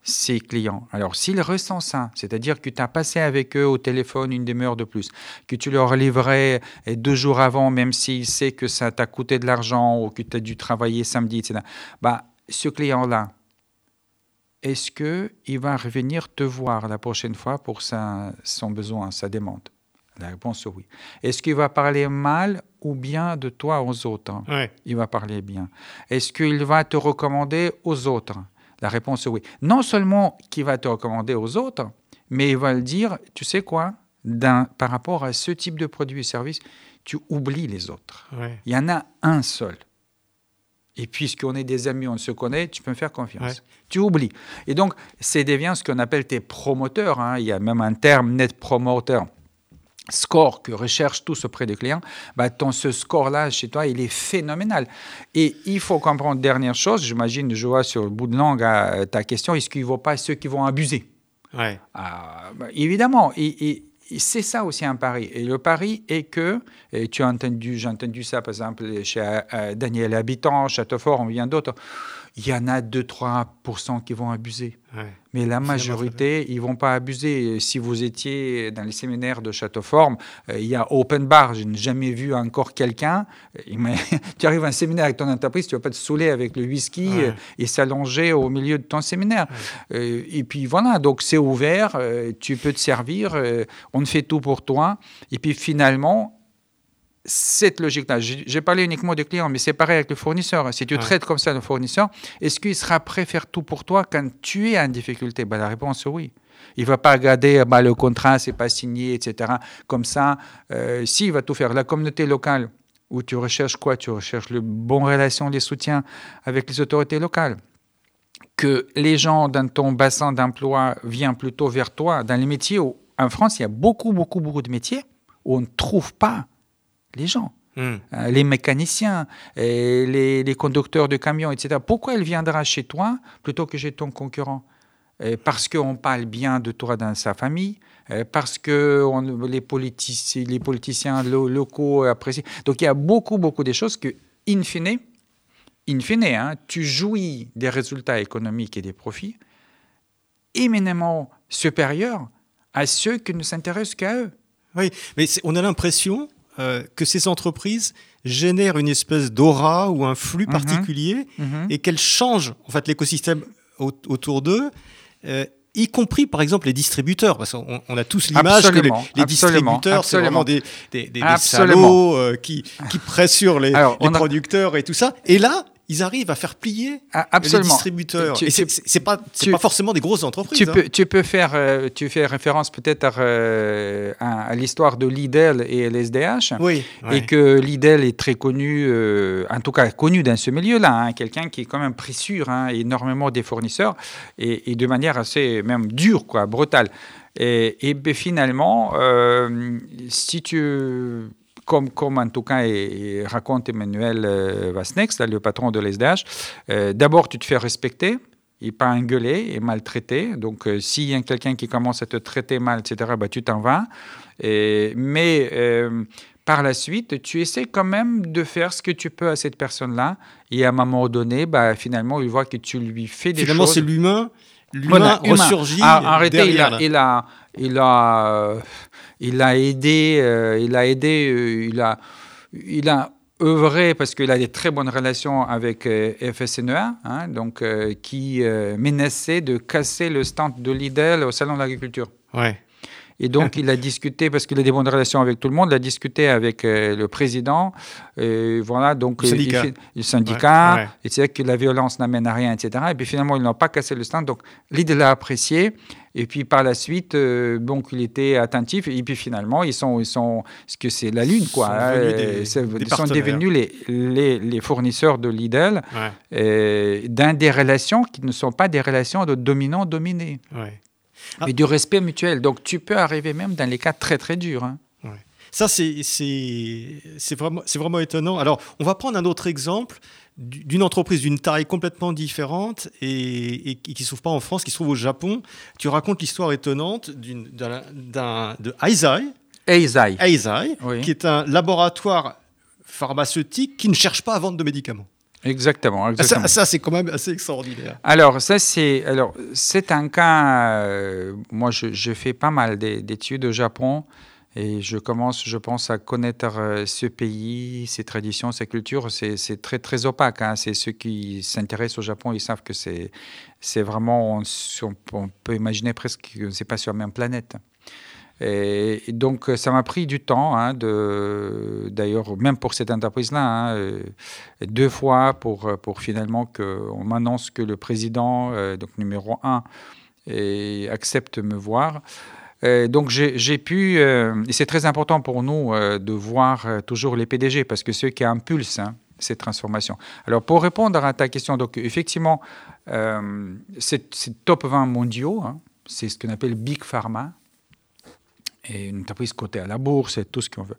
ses clients. Alors, s'ils ressentent ça, c'est-à-dire que tu as passé avec eux au téléphone une demi-heure de plus, que tu leur livrais deux jours avant, même s'il sait que ça t'a coûté de l'argent ou que tu as dû travailler samedi, etc., bah, ce client-là, est-ce qu'il va revenir te voir la prochaine fois pour sa, son besoin, sa demande? La réponse est oui. Est-ce qu'il va parler mal ou bien de toi aux autres? Il va parler bien. Est-ce qu'il va te recommander aux autres? La réponse est oui. Non seulement qu'il va te recommander aux autres, mais il va le dire, tu sais quoi par rapport à ce type de produit et service, tu oublies les autres. Il y en a un seul. Et puisqu'on est des amis, on se connaît, tu peux me faire confiance. Tu oublies. Et donc, c'est devient ce qu'on appelle tes promoteurs. Hein. Il y a même un terme net promoteur score que recherchent tous auprès des clients, bah, ton, ce score-là chez toi, il est phénoménal. Et il faut comprendre, dernière chose, j'imagine, je vois sur le bout de langue euh, ta question, est-ce qu'il ne vaut pas ceux qui vont abuser? Ouais. Ah, bah, évidemment. et, c'est ça aussi un pari. Et le pari est que, et tu as entendu, j'ai entendu ça par exemple chez euh, Daniel Habitant, Châteaufort, on vient d'autres il y en a 2-3% qui vont abuser. Mais la majorité, ils ne vont pas abuser. Si vous étiez dans les séminaires de Châteauforme, euh, il y a open bar. Je n'ai jamais vu encore quelqu'un. tu arrives à un séminaire avec ton entreprise, tu ne vas pas te saouler avec le whisky euh, et s'allonger au milieu de ton séminaire. Euh, et puis voilà, donc c'est ouvert, tu peux te servir, on fait tout pour toi. Et puis finalement, cette logique-là. J'ai parlé uniquement des clients, mais c'est pareil avec le fournisseur. Si tu traites comme ça le fournisseur, est-ce qu'il sera prêt à faire tout pour toi quand tu es en difficulté? Ben, La réponse est oui. Il ne va pas regarder bah, le contrat, c'est pas signé, etc. Comme ça, euh, si, il va tout faire. La communauté locale, où tu recherches quoi? Tu recherches le bon relation, les soutiens avec les autorités locales. Que les gens dans ton bassin d'emploi viennent plutôt vers toi dans les métiers où, en France, il y a beaucoup, beaucoup, beaucoup de métiers où on ne trouve pas les gens. Hmm. Euh, les mécaniciens, et les, conducteurs de camions, etc. Pourquoi elle viendra chez toi plutôt que chez ton concurrent? Parce qu'on parle bien de toi dans sa famille, parce que les, politici, les politiciens locaux apprécient. Donc il y a beaucoup, beaucoup de choses que, in fine, in fine hein, tu jouis des résultats économiques et des profits éminemment supérieurs à ceux qui ne s'intéressent qu'à eux. Oui, mais on a l'impression euh, que ces entreprises génèrent une espèce d'aura ou un flux mhm. particulier mhm. et qu'elles changent en fait l'écosystème autour d'eux. Euh, y compris par exemple les distributeurs, parce qu'on on a tous l'image que les, distributeurs, c'est vraiment des, des, des, salauds euh, qui, qui pressurent les, les producteurs et tout ça. Et là, ils arrivent à faire plier ah, les distributeurs. et c'est pas, pas forcément des grosses entreprises. Tu, peux, hein. tu peux faire, euh, tu fais référence peut-être euh, à, l'histoire de Lidl et LSDH. Oui. Et que Lidl est très connu, euh, en tout cas connu dans ce milieu-là, hein, quelqu'un qui est quand même pris sur hein, énormément des fournisseurs et, de manière assez même dure, quoi, brutale. Et, et ben, finalement, si tu comme, comme en tout cas raconte Emmanuel euh, Vasnex, le patron de l'SDH, euh, d'abord tu te fais respecter, et pas engueuler et maltraiter. Donc, euh, s'il y a quelqu'un qui commence à te traiter mal, etc., bah, tu t'en vas. mais par la suite, tu essaies quand même de faire ce que tu peux à cette personne-là. Et à un moment donné, bah, finalement, il voit que tu lui fais des finalement, choses. Finalement, c'est l'humain. L'humain ressurgit. Ah, arrêtez, il a, il a, il a il a aidé, euh, il a aidé, euh, il a, il a œuvré parce qu'il a des très bonnes relations avec euh, FSNEA, hein, donc qui menaçait de casser le stand de Lidl au salon de l'agriculture. Ouais. Et donc, il a discuté, parce qu'il a des bonnes relations avec tout le monde, il a discuté avec le président, et voilà, donc le syndicat, le syndicat et c'est que la violence n'amène à rien, etc. Et puis finalement, ils n'ont pas cassé le stand, donc Lidl l'a apprécié. Et puis par la suite, euh, donc il était attentif. Et puis finalement, ils sont, ils sont, ce que c'est la lune, quoi. Ils sont, devenus, sont devenus les, les, les, fournisseurs de Lidl euh, dans des relations qui ne sont pas des relations de dominant-dominé, ouais. mais du respect mutuel. Donc tu peux arriver même dans les cas très très durs. Hein. Ça, c'est vraiment, vraiment étonnant. Alors, on va prendre un autre exemple d'une entreprise d'une taille complètement différente et, qui ne se trouve pas en France, qui se trouve au Japon. Tu racontes l'histoire étonnante de Eisai, Eisai. qui est un laboratoire pharmaceutique qui ne cherche pas à vendre de médicaments. Exactement. exactement. Ça, c'est quand même assez extraordinaire. Alors, ça, c'est, alors, c'est un cas. Euh, moi, je, je, fais pas mal d'études au Japon. Et je commence, je pense, à connaître euh, ce pays, ses traditions, sa culture. C'est très, très opaque. Hein. C'est ceux qui s'intéressent au Japon, ils savent que c'est vraiment, on, peut imaginer presque que ce n'est pas sur la même planète. Et, donc, ça m'a pris du temps, hein, d'ailleurs, même pour cette entreprise-là, hein, euh, deux fois pour, finalement qu'on m'annonce que le président, euh, donc numéro un, et accepte me voir. Donc j'ai pu, et c'est très important pour nous de voir toujours les PDG, parce que ceux qui impulsent hein, ces transformations. Alors pour répondre à ta question, donc effectivement, c'est top 20 mondiaux, c'est ce qu'on appelle Big Pharma, et une entreprise cotée à la bourse et tout ce qu'on veut.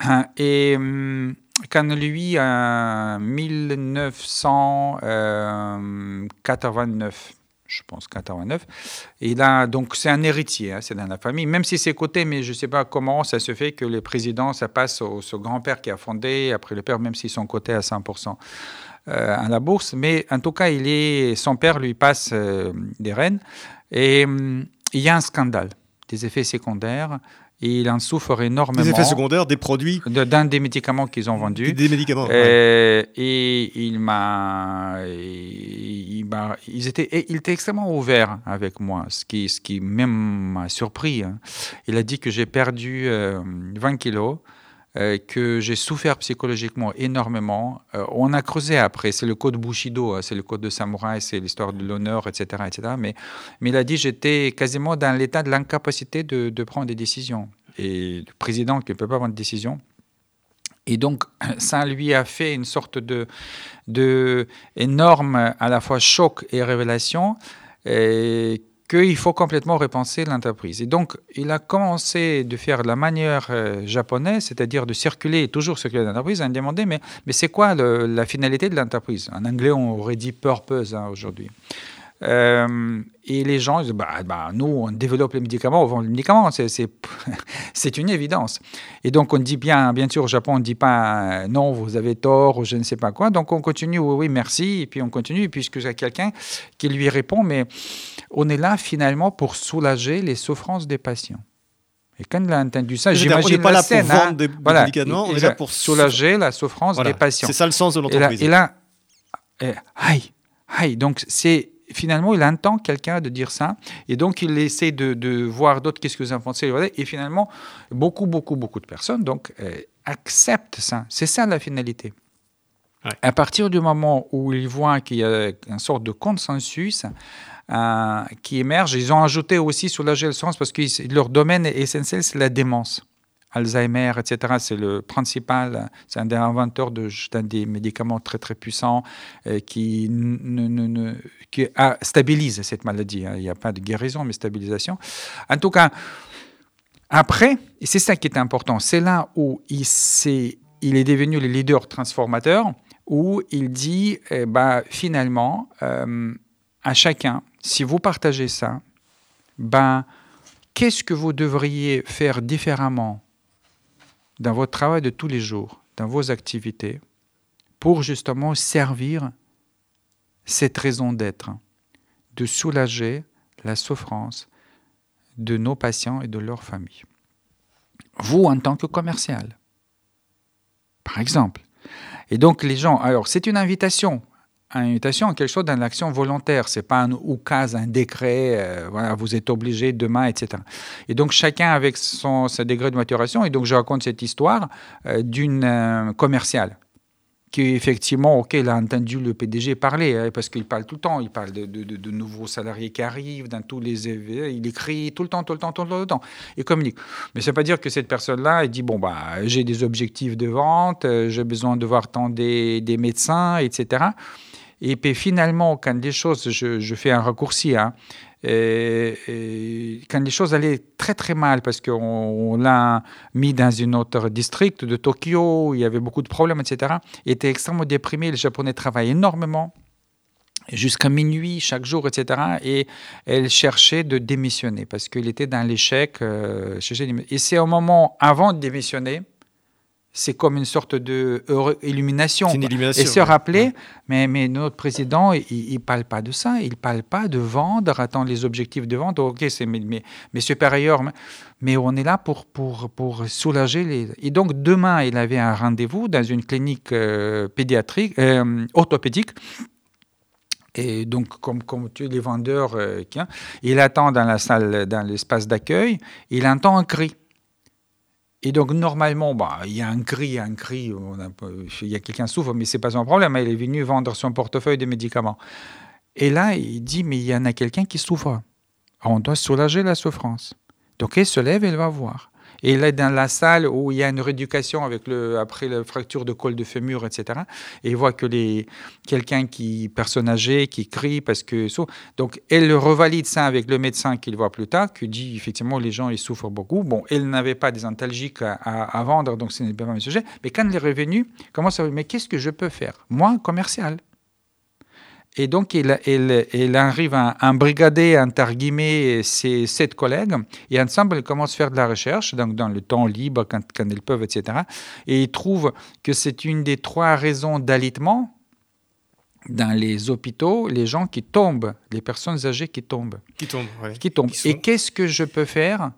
Et hum, quand lui, en 1989, je pense 89, il a donc c'est un héritier, hein, c'est dans la famille, même si c'est coté, mais je ne sais pas comment ça se fait que les présidents, ça passe au, grand-père qui a fondé, après le père, même s'ils sont cotés à 100% euh, à la bourse, mais en tout cas, il est, son père lui passe euh, des rênes, et hum, il y a un scandale des effets secondaires et il en souffre énormément. Des effets secondaires des produits D'un des médicaments qu'ils ont vendus. Des, médicaments. Euh, et il m'a. Il, ils étaient, il était extrêmement ouvert avec moi, ce qui, ce qui même m'a surpris. Hein. Il a dit que j'ai perdu 20 euh, kilos. Euh, que j'ai souffert psychologiquement énormément. Euh, on a creusé après, c'est le code Bushido, hein, c'est le code de samouraï, c'est l'histoire de l'honneur, etc., etc. Mais, mais il a dit j'étais quasiment dans l'état de l'incapacité de, prendre des décisions. Et le président qui ne peut pas prendre de décision. Et donc, ça lui a fait une sorte de, de énorme, à la fois choc et révélation. Qu'il faut complètement repenser l'entreprise. Et donc, il a commencé de faire de la manière euh, japonaise, c'est-à-dire de circuler, toujours circuler l'entreprise, en demandant, mais, mais c'est quoi la finalité de l'entreprise? En anglais, on aurait dit purpose hein, aujourd'hui. Euh, et les gens disent bah, bah, nous, on développe les médicaments, on vend les médicaments, c'est une évidence. Et donc, on dit bien, bien sûr, au Japon, on ne dit pas euh, non, vous avez tort, ou je ne sais pas quoi. Donc, on continue, oui, oui, merci, et puis on continue, puisque j'ai quelqu'un qui lui répond mais on est là finalement pour soulager les souffrances des patients. Et quand il a entendu ça, j'imagine pas la là scène, pour vendre des, voilà, médicaments, on est là pour soulager la souffrance des patients. C'est ça le sens de l'entreprise. Et là, et là aïe, aïe, donc c'est finalement, il entend quelqu'un de dire ça, et donc il essaie de, voir d'autres, qu'est-ce que vous en pensez, et finalement, beaucoup, beaucoup, beaucoup de personnes donc euh, acceptent ça. C'est ça la finalité. À partir du moment où ils voient qu'il y a une sorte de consensus euh, qui émerge, ils ont ajouté aussi sur la sens parce que leur domaine essentiel, c'est la démence. Alzheimer, etc. C'est le principal, c'est un des inventeurs de, des médicaments très très puissants euh, qui, stabilise cette maladie. Hein. Il n'y a pas de guérison, mais stabilisation. En tout cas, après, et c'est ça qui est important, c'est là où il, est, il est devenu le leader transformateur, où il dit, eh ben, finalement, euh, à chacun, si vous partagez ça, ben, qu'est-ce que vous devriez faire différemment dans votre travail de tous les jours, dans vos activités, pour justement servir cette raison d'être, de soulager la souffrance de nos patients et de leurs familles. Vous, en tant que commercial, par exemple. Et donc les gens, alors c'est une invitation une invitation à quelque chose dans l'action volontaire. C'est pas un oukase, un décret, euh, voilà, vous êtes obligé demain, etc. Et donc chacun avec son, degré de maturation. Et donc je raconte cette histoire euh, d'une euh, commerciale qui effectivement, ok, a entendu le PDG parler, hein, parce qu'il parle tout le temps, il parle de, de, nouveaux salariés qui arrivent, dans tous les il écrit tout le temps, tout le temps, tout le temps, tout le temps, il communique. Mais ça ne veut pas dire que cette personne-là, il dit, bon, bah, j'ai des objectifs de vente, j'ai besoin de voir tant des, des médecins, etc. Et puis finalement, quand les choses, je, fais un raccourci, hein, quand les choses allaient très très mal, parce qu'on l'a mis dans une autre district de Tokyo, il y avait beaucoup de problèmes, etc., il était extrêmement déprimé, les Japonais travaillent énormément, jusqu'à minuit chaque jour, etc. Et elle cherchait de démissionner, parce qu'il était dans l'échec. Euh, et c'est au moment avant de démissionner, c'est comme une sorte de illumination. et se rappeler, mais, mais notre président, il ne parle pas de ça, il ne parle pas de vendre, attendre les objectifs de vente. Ok, c'est mes, mes, supérieurs, mais on est là pour, pour, pour soulager les... Et donc demain, il avait un rendez-vous dans une clinique euh, pédiatrique, euh, orthopédique, Et donc, comme, comme tu les vendeurs, euh, il attend dans la salle, dans l'espace d'accueil, il entend un cri. Et donc, normalement, bah, il y a un cri, un cri, il y a quelqu'un souffre, mais ce n'est pas un problème. Il est venu vendre son portefeuille de médicaments. Et là, il dit, mais il y en a quelqu'un qui souffre. On doit soulager la souffrance. Donc, il se lève et il va voir. Et est dans la salle où il y a une rééducation avec le, après la fracture de col de fémur, etc. Et il voit que les, quelqu'un qui, personne âgée, qui crie parce que. Donc, elle revalide ça avec le médecin qu'il voit plus tard, qui dit effectivement les gens ils souffrent beaucoup. Bon, elle n'avait pas des antalgiques à, vendre, donc ce n'est pas un sujet. Mais quand elle est revenue, comment ça Mais qu'est-ce que je peux faire? Moi, commercial. Et donc, il, il, arrive à embrigader, entre guillemets, ses sept collègues. Et ensemble, ils commencent à faire de la recherche, donc dans le temps libre, quand, quand ils peuvent, etc. Et ils trouvent que c'est une des trois raisons d'alitement dans les hôpitaux, les gens qui tombent, les personnes âgées qui tombent. Qui tombent, oui. Qui tombent. Et qu'est-ce que je peux faire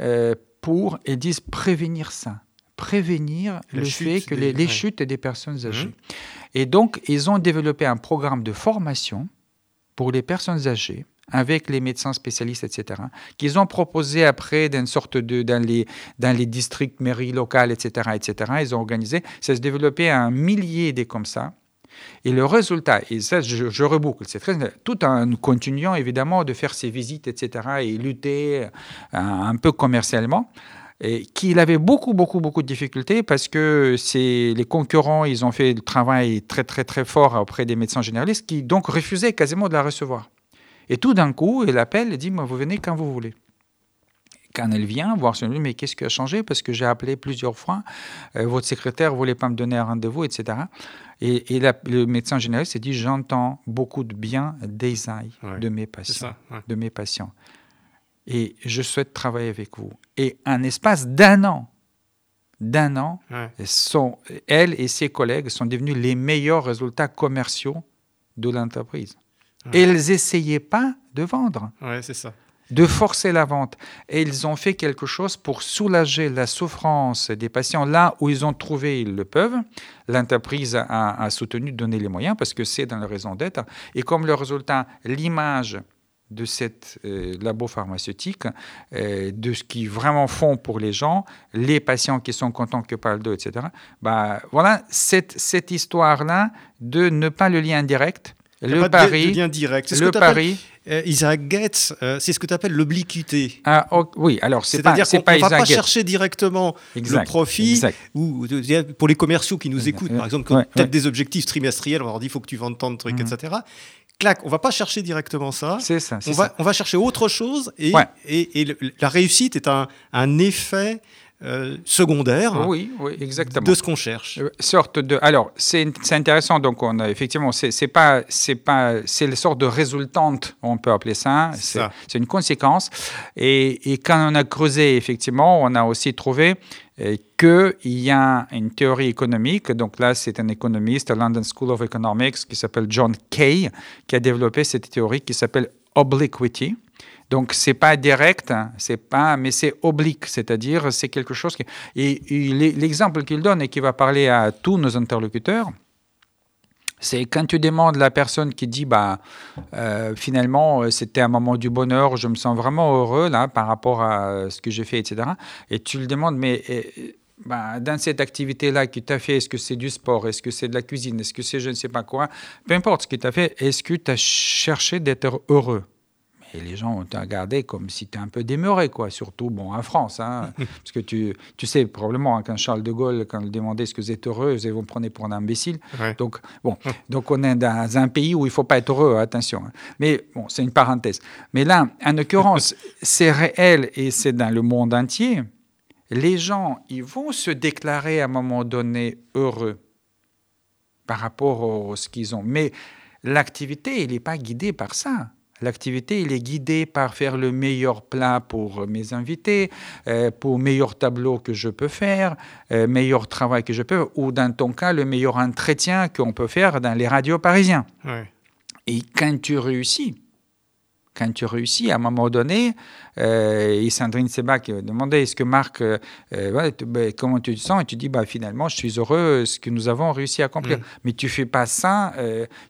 euh, pour, ils disent, prévenir ça? Prévenir le fait que les, chutes des personnes âgées. Mmh. Et donc, ils ont développé un programme de formation pour les personnes âgées avec les médecins spécialistes, etc., qu'ils ont proposé après d'une sorte de, dans les, dans les districts, mairies locales, etc., etc., ils ont organisé, ça se développé un millier des comme ça, et le résultat, et ça je, reboucle, c'est très, tout en continuant évidemment de faire ses visites, etc., et lutter euh, un peu commercialement, et qu'il avait beaucoup, beaucoup, beaucoup de difficultés parce que les concurrents, ils ont fait le travail très, très, très fort auprès des médecins généralistes qui donc refusaient quasiment de la recevoir. Et tout d'un coup, elle appelle et dit, moi, vous venez quand vous voulez. Quand elle vient voir son mais qu'est-ce qui a changé? Parce que j'ai appelé plusieurs fois, euh, votre secrétaire ne voulait pas me donner un rendez-vous, etc. Et, le médecin généraliste s'est dit, j'entends beaucoup de bien des de mes patients, de mes patients et je souhaite travailler avec vous. Et un espace d'un an, d'un an, sont, elle et ses collègues sont devenus les meilleurs résultats commerciaux de l'entreprise. Et elles n'essayaient pas de vendre. c'est ça. De forcer la vente. Et ils ont fait quelque chose pour soulager la souffrance des patients là où ils ont trouvé, ils le peuvent. L'entreprise a, a, soutenu, donné les moyens parce que c'est dans leur raison d'être. Et comme le résultat, l'image de cette euh, labo pharmaceutique, euh, de ce qu'ils vraiment font pour les gens, les patients qui sont contents que parlent d'eux, etc. Bah, voilà, cette, cette histoire-là de ne pas le lien direct, le pari, direct. le pari. Euh, Isaac Getz, c'est ce que tu appelles l'obliquité. Ah, oui, alors c'est pas, c'est pas, on ne va pas chercher directement le profit. Ou pour les commerciaux qui nous écoutent, par exemple, peut-être des objectifs trimestriels, on leur dit il faut que tu vendes tant de trucs, mhm. etc clac, on va pas chercher directement ça. C'est ça. On va, on va chercher autre chose et, et, la réussite est un, un effet euh, secondaire oui, oui, exactement. de ce qu'on cherche. Euh, sorte de, alors, c'est intéressant. Donc, on a effectivement, c'est pas, c'est pas, c'est une sorte de résultante, on peut appeler ça. C'est une conséquence. Et, et, quand on a creusé, effectivement, on a aussi trouvé euh, qu'il y a une théorie économique. Donc là, c'est un économiste à London School of Economics qui s'appelle John Kay qui a développé cette théorie qui s'appelle obliquity. Donc c'est pas direct, hein, c'est pas, mais c'est oblique, c'est-à-dire c'est quelque chose qui. Et, l'exemple qu'il donne et qui va parler à tous nos interlocuteurs, c'est quand tu demandes la personne qui dit bah euh, finalement euh, c'était un moment du bonheur, je me sens vraiment heureux par rapport à ce que j'ai fait, etc. Et tu le demandes mais bah, dans cette activité-là que tu as fait, est-ce que c'est du sport, est-ce que c'est de la cuisine, est-ce que c'est je ne sais pas quoi, peu importe ce que tu as fait, est-ce que tu as cherché d'être heureux? Et les gens ont regardé comme si tu es un peu démeuré, quoi. Surtout, bon, en France, hein, parce que tu, tu sais probablement hein, quand Charles de Gaulle, quand il demandait est-ce que vous êtes heureux, vous me prenez pour un imbécile. Donc, bon, donc on est dans un pays où il faut pas être heureux, attention. Hein. Mais bon, c'est une parenthèse. Mais là, en l'occurrence, c'est réel et c'est dans le monde entier. Les gens, ils vont se déclarer à un moment donné heureux par rapport à ce qu'ils ont. Mais l'activité, il n'est pas guidée par ça. L'activité, il est guidé par faire le meilleur plat pour mes invités, euh, pour meilleur tableau que je peux faire, euh, meilleur travail que je peux, ou dans ton cas, le meilleur entretien qu'on peut faire dans les radios parisiens. Et quand tu réussis, quand tu réussis, à un moment donné, euh, et Sandrine Sebak demandait est-ce que Marc, euh, euh, ben, comment tu te sens? Et tu dis bah, finalement, je suis heureux de ce que nous avons réussi à accomplir. Mm. Mais tu fais pas ça,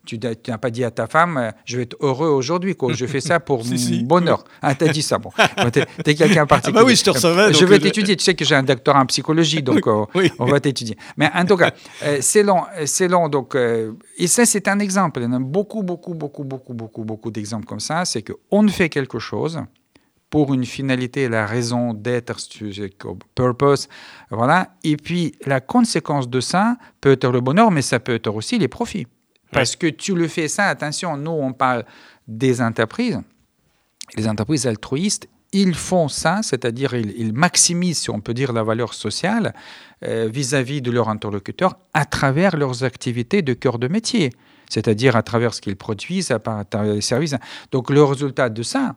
tu n'as pas dit à ta femme je vais être heureux aujourd'hui, je fais ça pour mon bonheur. Ah, tu as dit ça, bon. tu es, quelqu'un particulier. Ah bah oui, je te recevais. Je vais t'étudier, tu sais que j'ai un doctorat en psychologie, donc on va t'étudier. Mais en tout cas, c'est long, c'est long. Donc, et ça, c'est un exemple. Il y en a beaucoup, beaucoup, beaucoup, beaucoup, beaucoup, beaucoup d'exemples comme ça. C'est qu'on fait quelque chose pour une finalité, la raison d'être, purpose, voilà. Et puis la conséquence de ça peut être le bonheur, mais ça peut être aussi les profits. Parce que tu le fais ça, attention, nous on parle des entreprises, les entreprises altruistes, ils font ça, c'est-à-dire ils, maximisent, si on peut dire, la valeur sociale euh, vis-à-vis de leurs interlocuteurs à travers leurs activités de cœur de métier, c'est-à-dire à travers ce qu'ils produisent, à travers les services. Donc le résultat de ça,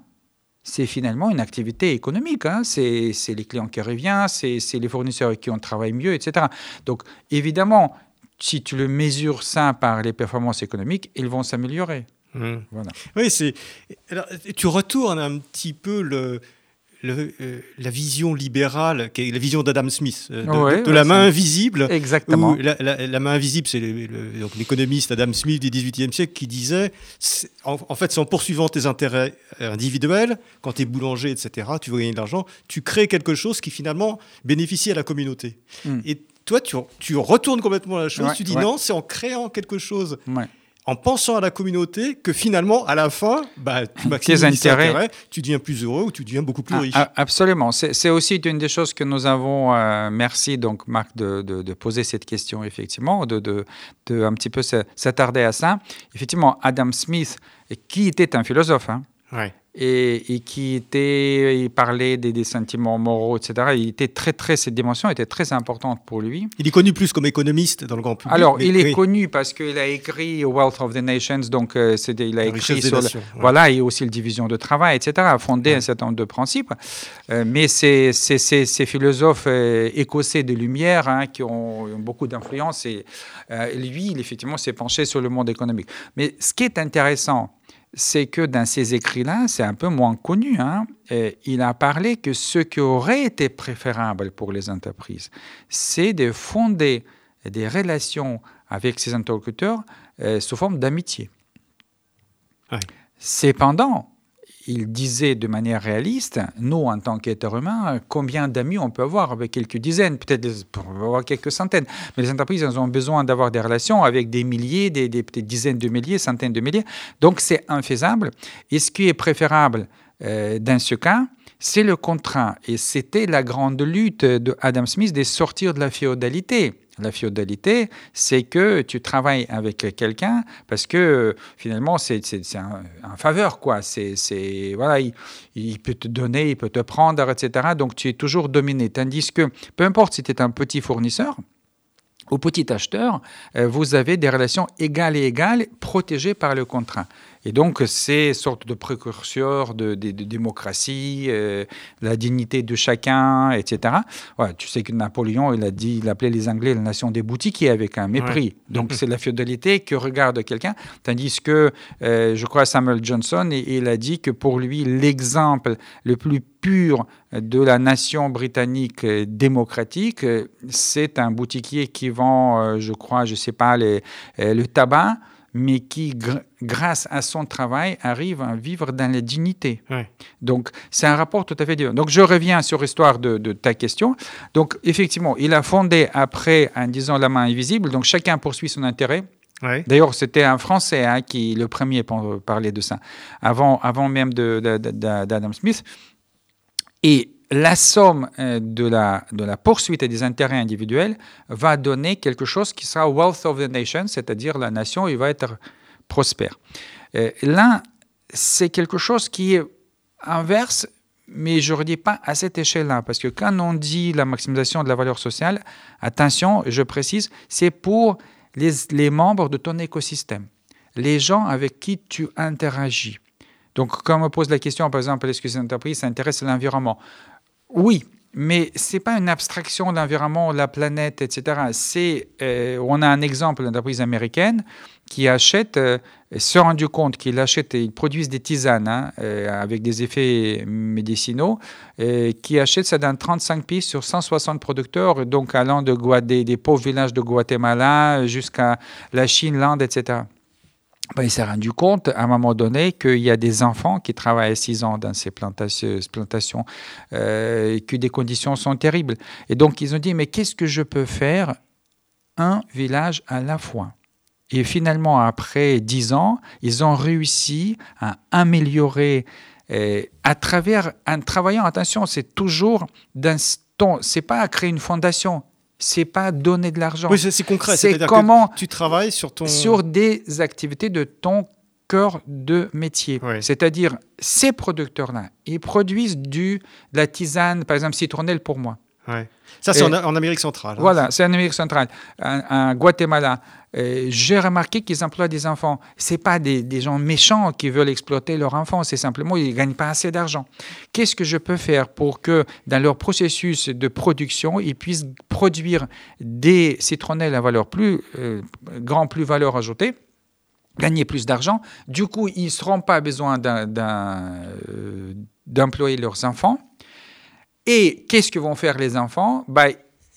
c'est finalement une activité économique. Hein. C'est les clients qui reviennent, c'est les fournisseurs qui ont travaillé mieux, etc. Donc évidemment, si tu le mesures ça par les performances économiques, ils vont s'améliorer. Mmh. Voilà. Oui, c'est. Tu retournes un petit peu le, le, euh, la vision libérale, qui est la vision d'Adam Smith, euh, de, la main invisible. Exactement. La, main invisible, c'est l'économiste Adam Smith du XVIIIe siècle qui disait, en, fait, c'est en poursuivant tes intérêts individuels, quand tu es boulanger, etc., tu veux gagner de l'argent, tu crées quelque chose qui finalement bénéficie à la communauté. Hmm. Et toi, tu, tu, retournes complètement la chose, tu dis non, c'est en créant quelque chose en pensant à la communauté que finalement, à la fin, bah, tu maximises tes intérêts, tu deviens plus heureux ou tu deviens beaucoup plus ah, riche. Ah, absolument. C'est aussi une des choses que nous avons, euh, merci donc Marc de, de, poser cette question, effectivement, de, de, de un petit peu s'attarder à ça. Effectivement, Adam Smith, qui était un philosophe, hein, ouais et, qui était, il parlait des, sentiments moraux, etc. Il était très, très, cette dimension était très importante pour lui. Il est connu plus comme économiste dans le grand public. Alors, il est connu parce qu'il a écrit Wealth of the Nations, donc euh, il a écrit sur, voilà, et aussi la division de travail, etc. a fondé un certain nombre de principes. Euh, mais c'est ces philosophes euh, écossais de lumière hein, qui ont, ont beaucoup d'influence et lui, il effectivement s'est penché sur le monde économique. Mais ce qui est intéressant, c'est que dans ces écrits-là, c'est un peu moins connu, hein, il a parlé que ce qui aurait été préférable pour les entreprises, c'est de fonder des relations avec ses interlocuteurs euh, sous forme d'amitié. Cependant, il disait de manière réaliste, nous, en tant qu'êtres humains, combien d'amis on peut avoir avec quelques dizaines, peut-être avoir quelques centaines. Mais les entreprises, elles ont besoin d'avoir des relations avec des milliers, des, dizaines de milliers, centaines de milliers. Donc, c'est infaisable. Et ce qui est préférable euh, dans ce cas, c'est le contrat. Et c'était la grande lutte de Adam Smith de sortir de la féodalité. La féodalité, c'est que tu travailles avec quelqu'un parce que finalement, c'est un, faveur, quoi. C'est voilà, il, peut te donner, il peut te prendre, etc. Donc, tu es toujours dominé. Tandis que, peu importe si tu es un petit fournisseur, ou petit acheteur, euh, vous avez des relations égales et égales protégées par le contrat. Et donc, c'est sorte de précurseur de, démocratie, euh, la dignité de chacun, etc. tu sais que Napoléon, il a dit, il appelait les Anglais la nation des boutiquiers avec un mépris. Donc, c'est la féodalité que regarde quelqu'un. Tandis que, euh, je crois, Samuel Johnson, il a dit que pour lui, l'exemple le plus pur de la nation britannique euh, démocratique, c'est un boutiquier qui vend, je crois, je ne sais pas, les, le tabac mais qui, grâce à son travail, arrive à vivre dans la dignité. Donc, c'est un rapport tout à fait différent. Donc, je reviens sur l'histoire de, ta question. Donc, effectivement, il a fondé après en disant la main invisible. Donc, chacun poursuit son intérêt. D'ailleurs, c'était un Français hein, qui le premier parlait de ça, avant, avant même d'Adam Smith. Et la somme euh, de la, de la poursuite des intérêts individuels va donner quelque chose qui sera wealth of the nation, c'est-à-dire la nation, il va être prospère. Euh, là, c'est quelque chose qui est inverse, mais je ne redis pas à cette échelle-là, parce que quand on dit la maximisation de la valeur sociale, attention, je précise, c'est pour les, les membres de ton écosystème, les gens avec qui tu interagis. Donc, quand on me pose la question, par exemple, est-ce que ces entreprises s'intéressent à l'environnement? Oui, mais c'est pas une abstraction de l'environnement, la planète, etc. C'est, euh, on a un exemple d'entreprise américaine qui achète, euh, se rendu compte qu'ils achètent, ils produisent des tisanes hein, euh, avec des effets médicinaux, qui achètent ça dans 35 pays sur 160 producteurs, donc allant de des pauvres villages de Guatemala jusqu'à la Chine, l'Inde, etc. Ben, il s'est rendu compte à un moment donné qu'il y a des enfants qui travaillent à 6 ans dans ces plantations, euh, que des conditions sont terribles. Et donc ils ont dit, mais qu'est-ce que je peux faire un village à la fois? Et finalement, après 10 ans, ils ont réussi à améliorer euh, à travers, en travaillant, attention, c'est toujours d'un c'est pas à créer une fondation, c'est pas donner de l'argent. Oui, c'est concret. C'est comment tu travailles sur ton sur des activités de ton cœur de métier. C'est-à-dire ces producteurs-là, ils produisent du de la tisane, par exemple citronnelle pour moi. Ouais. Ça, c'est en, Amérique centrale. Hein. Voilà, c'est en Amérique centrale. En, Guatemala, j'ai remarqué qu'ils emploient des enfants. Ce pas des, des, gens méchants qui veulent exploiter leurs enfants, c'est simplement ils ne gagnent pas assez d'argent. Qu'est-ce que je peux faire pour que dans leur processus de production, ils puissent produire des citronnelles à valeur plus euh, grand, plus valeur ajoutée gagner plus d'argent? Du coup, ils ne seront pas besoin euh, d'employer leurs enfants et qu'est-ce que vont faire les enfants? Bah,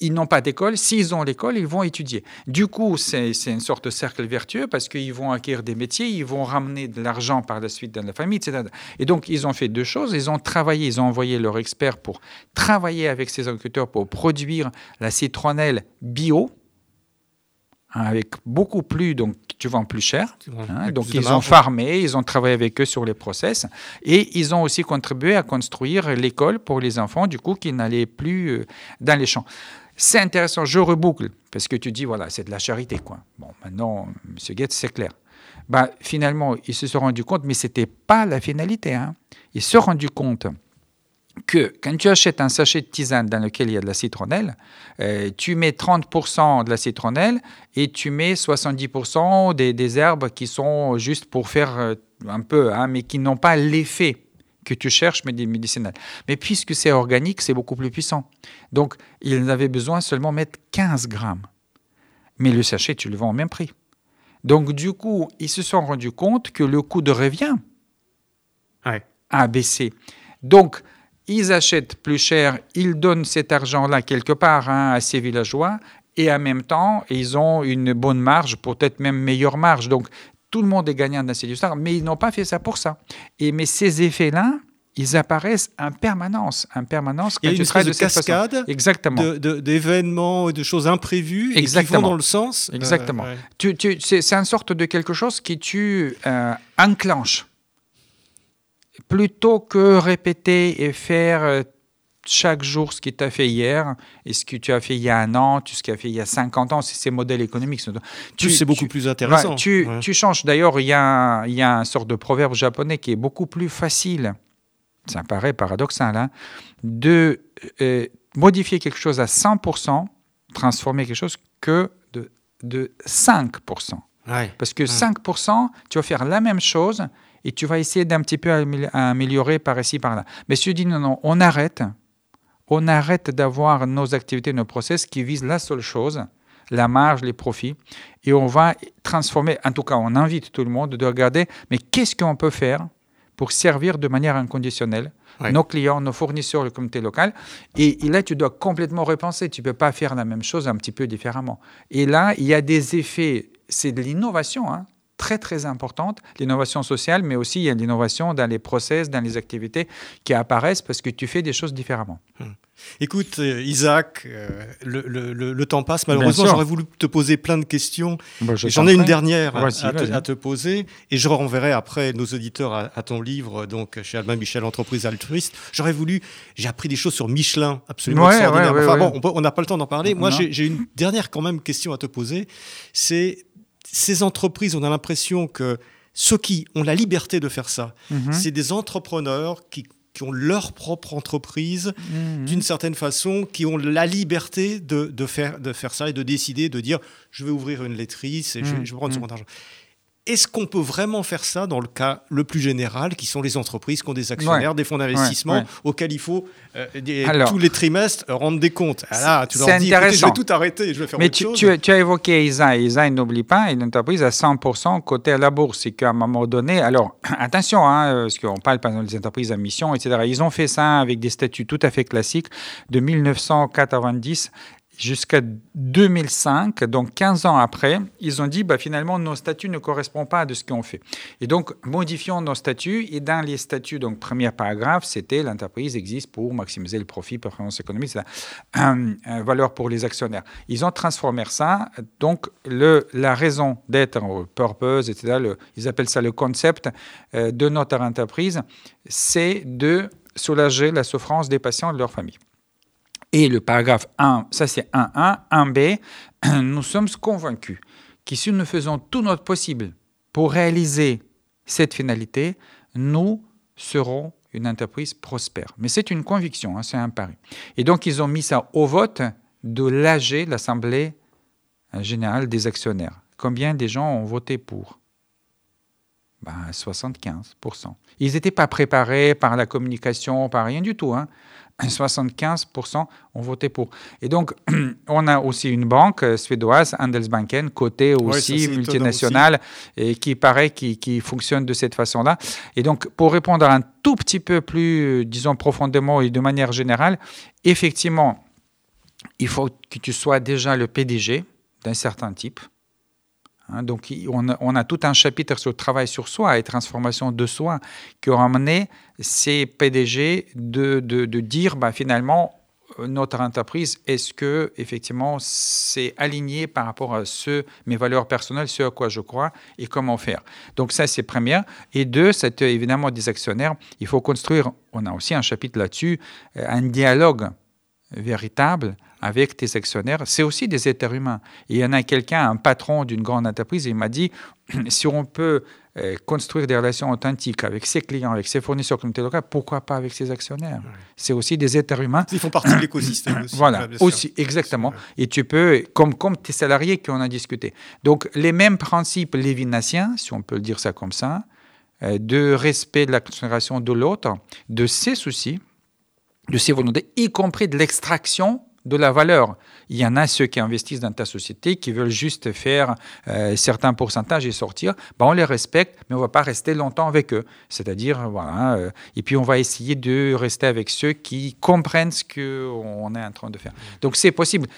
Ils n'ont pas d'école. S'ils ont l'école, ils vont étudier. Du coup, c'est une sorte de cercle vertueux parce qu'ils vont acquérir des métiers, ils vont ramener de l'argent par la suite dans la famille, etc. Et donc, ils ont fait deux choses. Ils ont travaillé, ils ont envoyé leurs experts pour travailler avec ces agriculteurs pour produire la citronnelle bio, avec beaucoup plus, donc tu vends plus cher. Hein, donc ils ont farmé, ils ont travaillé avec eux sur les process et ils ont aussi contribué à construire l'école pour les enfants, du coup, qui n'allaient plus euh, dans les champs. C'est intéressant, je reboucle, parce que tu dis, voilà, c'est de la charité, quoi. Bon, maintenant, M. Goetz, c'est clair. Bah, finalement, ils se sont rendus compte, mais ce n'était pas la finalité. Hein. Ils se sont rendus compte que quand tu achètes un sachet de tisane dans lequel il y a de la citronnelle, euh, tu mets 30% de la citronnelle et tu mets 70% des, herbes qui sont juste pour faire euh, un peu, hein, mais qui n'ont pas l'effet que tu cherches médicinal. Mais puisque c'est organique, c'est beaucoup plus puissant. Donc, ils avaient besoin seulement mettre 15 grammes. Mais le sachet, tu le vends au même prix. Donc, du coup, ils se sont rendus compte que le coût de revient a baissé. Donc, ils achètent plus cher, ils donnent cet argent-là quelque part hein, à ces villageois, et en même temps, ils ont une bonne marge, peut-être même meilleure marge. Donc, tout le monde est gagnant dans cette histoire, mais ils n'ont pas fait ça pour ça. Et, mais ces effets-là, ils apparaissent en permanence, en permanance. Il y a une espèce de, cascade Exactement. d'événements et de choses imprévues Exactement. qui vont dans le sens? Euh, Exactement. Tu, tu, c'est, une sorte de quelque chose qui tu euh, enclenches plutôt que répéter et faire euh, chaque jour ce que tu as fait hier et ce que tu as fait il y a un an, ce que tu as fait il y a 50 ans, c'est ces modèles économiques. Tu, c'est beaucoup plus intéressant. tu, tu, changes. D'ailleurs, il y, a, il y a un sort de proverbe japonais qui est beaucoup plus facile, ça paraît paradoxal, hein, de euh, modifier quelque chose à 100%, transformer quelque chose que de, de 5%. Parce que 5%, tu vas faire la même chose et tu vas essayer d'un petit peu améliorer par ici, par là. Mais si tu dis non, non, on arrête, on arrête d'avoir nos activités, nos process qui visent la seule chose, la marge, les profits, et on va transformer, en tout cas on invite tout le monde de regarder, mais qu'est-ce qu'on peut faire pour servir de manière inconditionnelle nos clients, nos fournisseurs, le comité local. Et, là, tu dois complètement repenser. Tu ne peux pas faire la même chose un petit peu différemment. Et là, il y a des effets, c'est de l'innovation. Hein très très importante, l'innovation sociale, mais aussi il y a l'innovation dans les process, dans les activités qui apparaissent parce que tu fais des choses différemment. Hum. Écoute, euh, Isaac, euh, le, le, le, temps passe. Malheureusement, j'aurais voulu te poser plein de questions. Bah, j'en ai une dernière à, te, poser et je renverrai après nos auditeurs à, ton livre, donc chez Albin Michel, Entreprise altruiste. J'aurais voulu, j'ai appris des choses sur Michelin absolument extraordinaires. enfin bon, on n'a pas le temps d'en parler. Moi, j'ai une dernière quand même question à te poser. C'est ces entreprises, on a l'impression que ceux qui ont la liberté de faire ça, mhm. c'est des entrepreneurs qui, ont leur propre entreprise mhm. d'une certaine façon, qui ont la liberté de, faire, de faire ça et de décider, de dire je vais ouvrir une laiterie, et je, je, vais prendre ce mhm. argent. Est-ce qu'on peut vraiment faire ça dans le cas le plus général, qui sont les entreprises qui ont des actionnaires, des fonds d'investissement, auxquels il faut euh, tous les trimestres rendre des comptes ah Là, tu leur dis, je vais tout arrêter, je vais faire Mais autre tu, chose. Tu, tu, as évoqué ESA. ESA, n'oublie pas, une entreprise à 100% côté à la bourse. Et qu'à un moment donné, alors attention, hein, parce qu'on parle par exemple des entreprises à mission, etc. Ils ont fait ça avec des statuts tout à fait classiques de 1990 jusqu'à 2005, donc 15 ans après, ils ont dit bah, finalement nos statuts ne correspondent pas à ce qu'on fait. Et donc modifions nos statuts. Et dans les statuts, donc premier paragraphe, c'était l'entreprise existe pour maximiser le profit, performance économique, c'est la valeur pour les actionnaires. Ils ont transformé ça. Donc le, la raison d'être, purpose, etc. ils appellent ça le concept euh, de notre entreprise, c'est de soulager la souffrance des patients et de leur famille. Et le paragraphe 1, ça c'est 1.1, 1b, nous sommes convaincus que si nous faisons tout notre possible pour réaliser cette finalité, nous serons une entreprise prospère. Mais c'est une conviction, hein, c'est un pari. Et donc ils ont mis ça au vote de l'AG, l'Assemblée générale des actionnaires. Combien des gens ont voté pour? Ben, 75%. Ils n'étaient pas préparés par la communication, par rien du tout. Hein. 75% ont voté pour. Et donc, on a aussi une banque euh, suédoise, Handelsbanken, cotée aussi, multinationale, et qui paraît qui, qui, fonctionne de cette façon-là. Et donc, pour répondre un tout petit peu plus, euh, disons, profondément et de manière générale, effectivement, il faut que tu sois déjà le PDG d'un certain type. Hein, donc, on a, tout un chapitre sur le travail sur soi et transformation de soi qui aura amené ces PDG de, de, dire bah, finalement, euh, notre entreprise, est-ce que effectivement c'est aligné par rapport à ce, mes valeurs personnelles, ce à quoi je crois et comment faire. Donc ça c'est première. Et deux, c'est évidemment des actionnaires. Il faut construire, on a aussi un chapitre là-dessus, euh, un dialogue véritable avec tes actionnaires, c'est aussi des êtres humains. il y en a quelqu'un, un patron d'une grande entreprise, il m'a dit, si on peut euh, construire des relations authentiques avec ses clients, avec ses fournisseurs communauté locale, pourquoi pas avec ses actionnaires? C'est aussi des êtres humains. Ils font partie de l'écosystème aussi. Voilà, aussi, exactement. Et tu peux, comme, comme tes salariés qu'on a discuté. Donc, les mêmes principes lévinassiens, si on peut le dire ça comme ça, euh, de respect de la considération de l'autre, de ses soucis, de ses volontés, y compris de l'extraction de la valeur. Il y en a ceux qui investissent dans ta société qui veulent juste faire euh, certains pourcentages et sortir. Ben, on les respecte, mais on ne va pas rester longtemps avec eux. C'est-à-dire, voilà. Euh, et puis, on va essayer de rester avec ceux qui comprennent ce qu'on est en train de faire. Donc, c'est possible.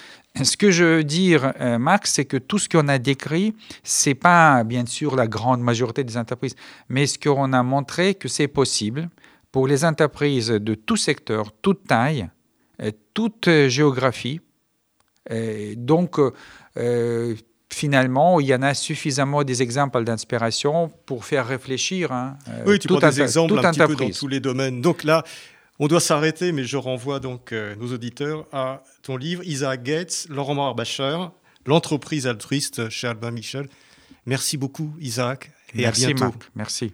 Ce que je veux dire, euh, Max, c'est que tout ce qu'on a décrit, c'est pas bien sûr la grande majorité des entreprises, mais ce qu'on a montré que c'est possible pour les entreprises de tout secteur, toute taille, toute euh, géographie. donc, euh, finalement, il y en a suffisamment des exemples d'inspiration pour faire réfléchir. Hein, euh, oui, tu prends des exemples un petit peu dans tous les domaines. Donc là, on doit s'arrêter, mais je renvoie donc nos auditeurs à ton livre, Isaac Gates, Laurent Marbacher, L'entreprise altruiste chez Albin Michel. Merci beaucoup, Isaac, et Merci, à bientôt. Marc. Merci.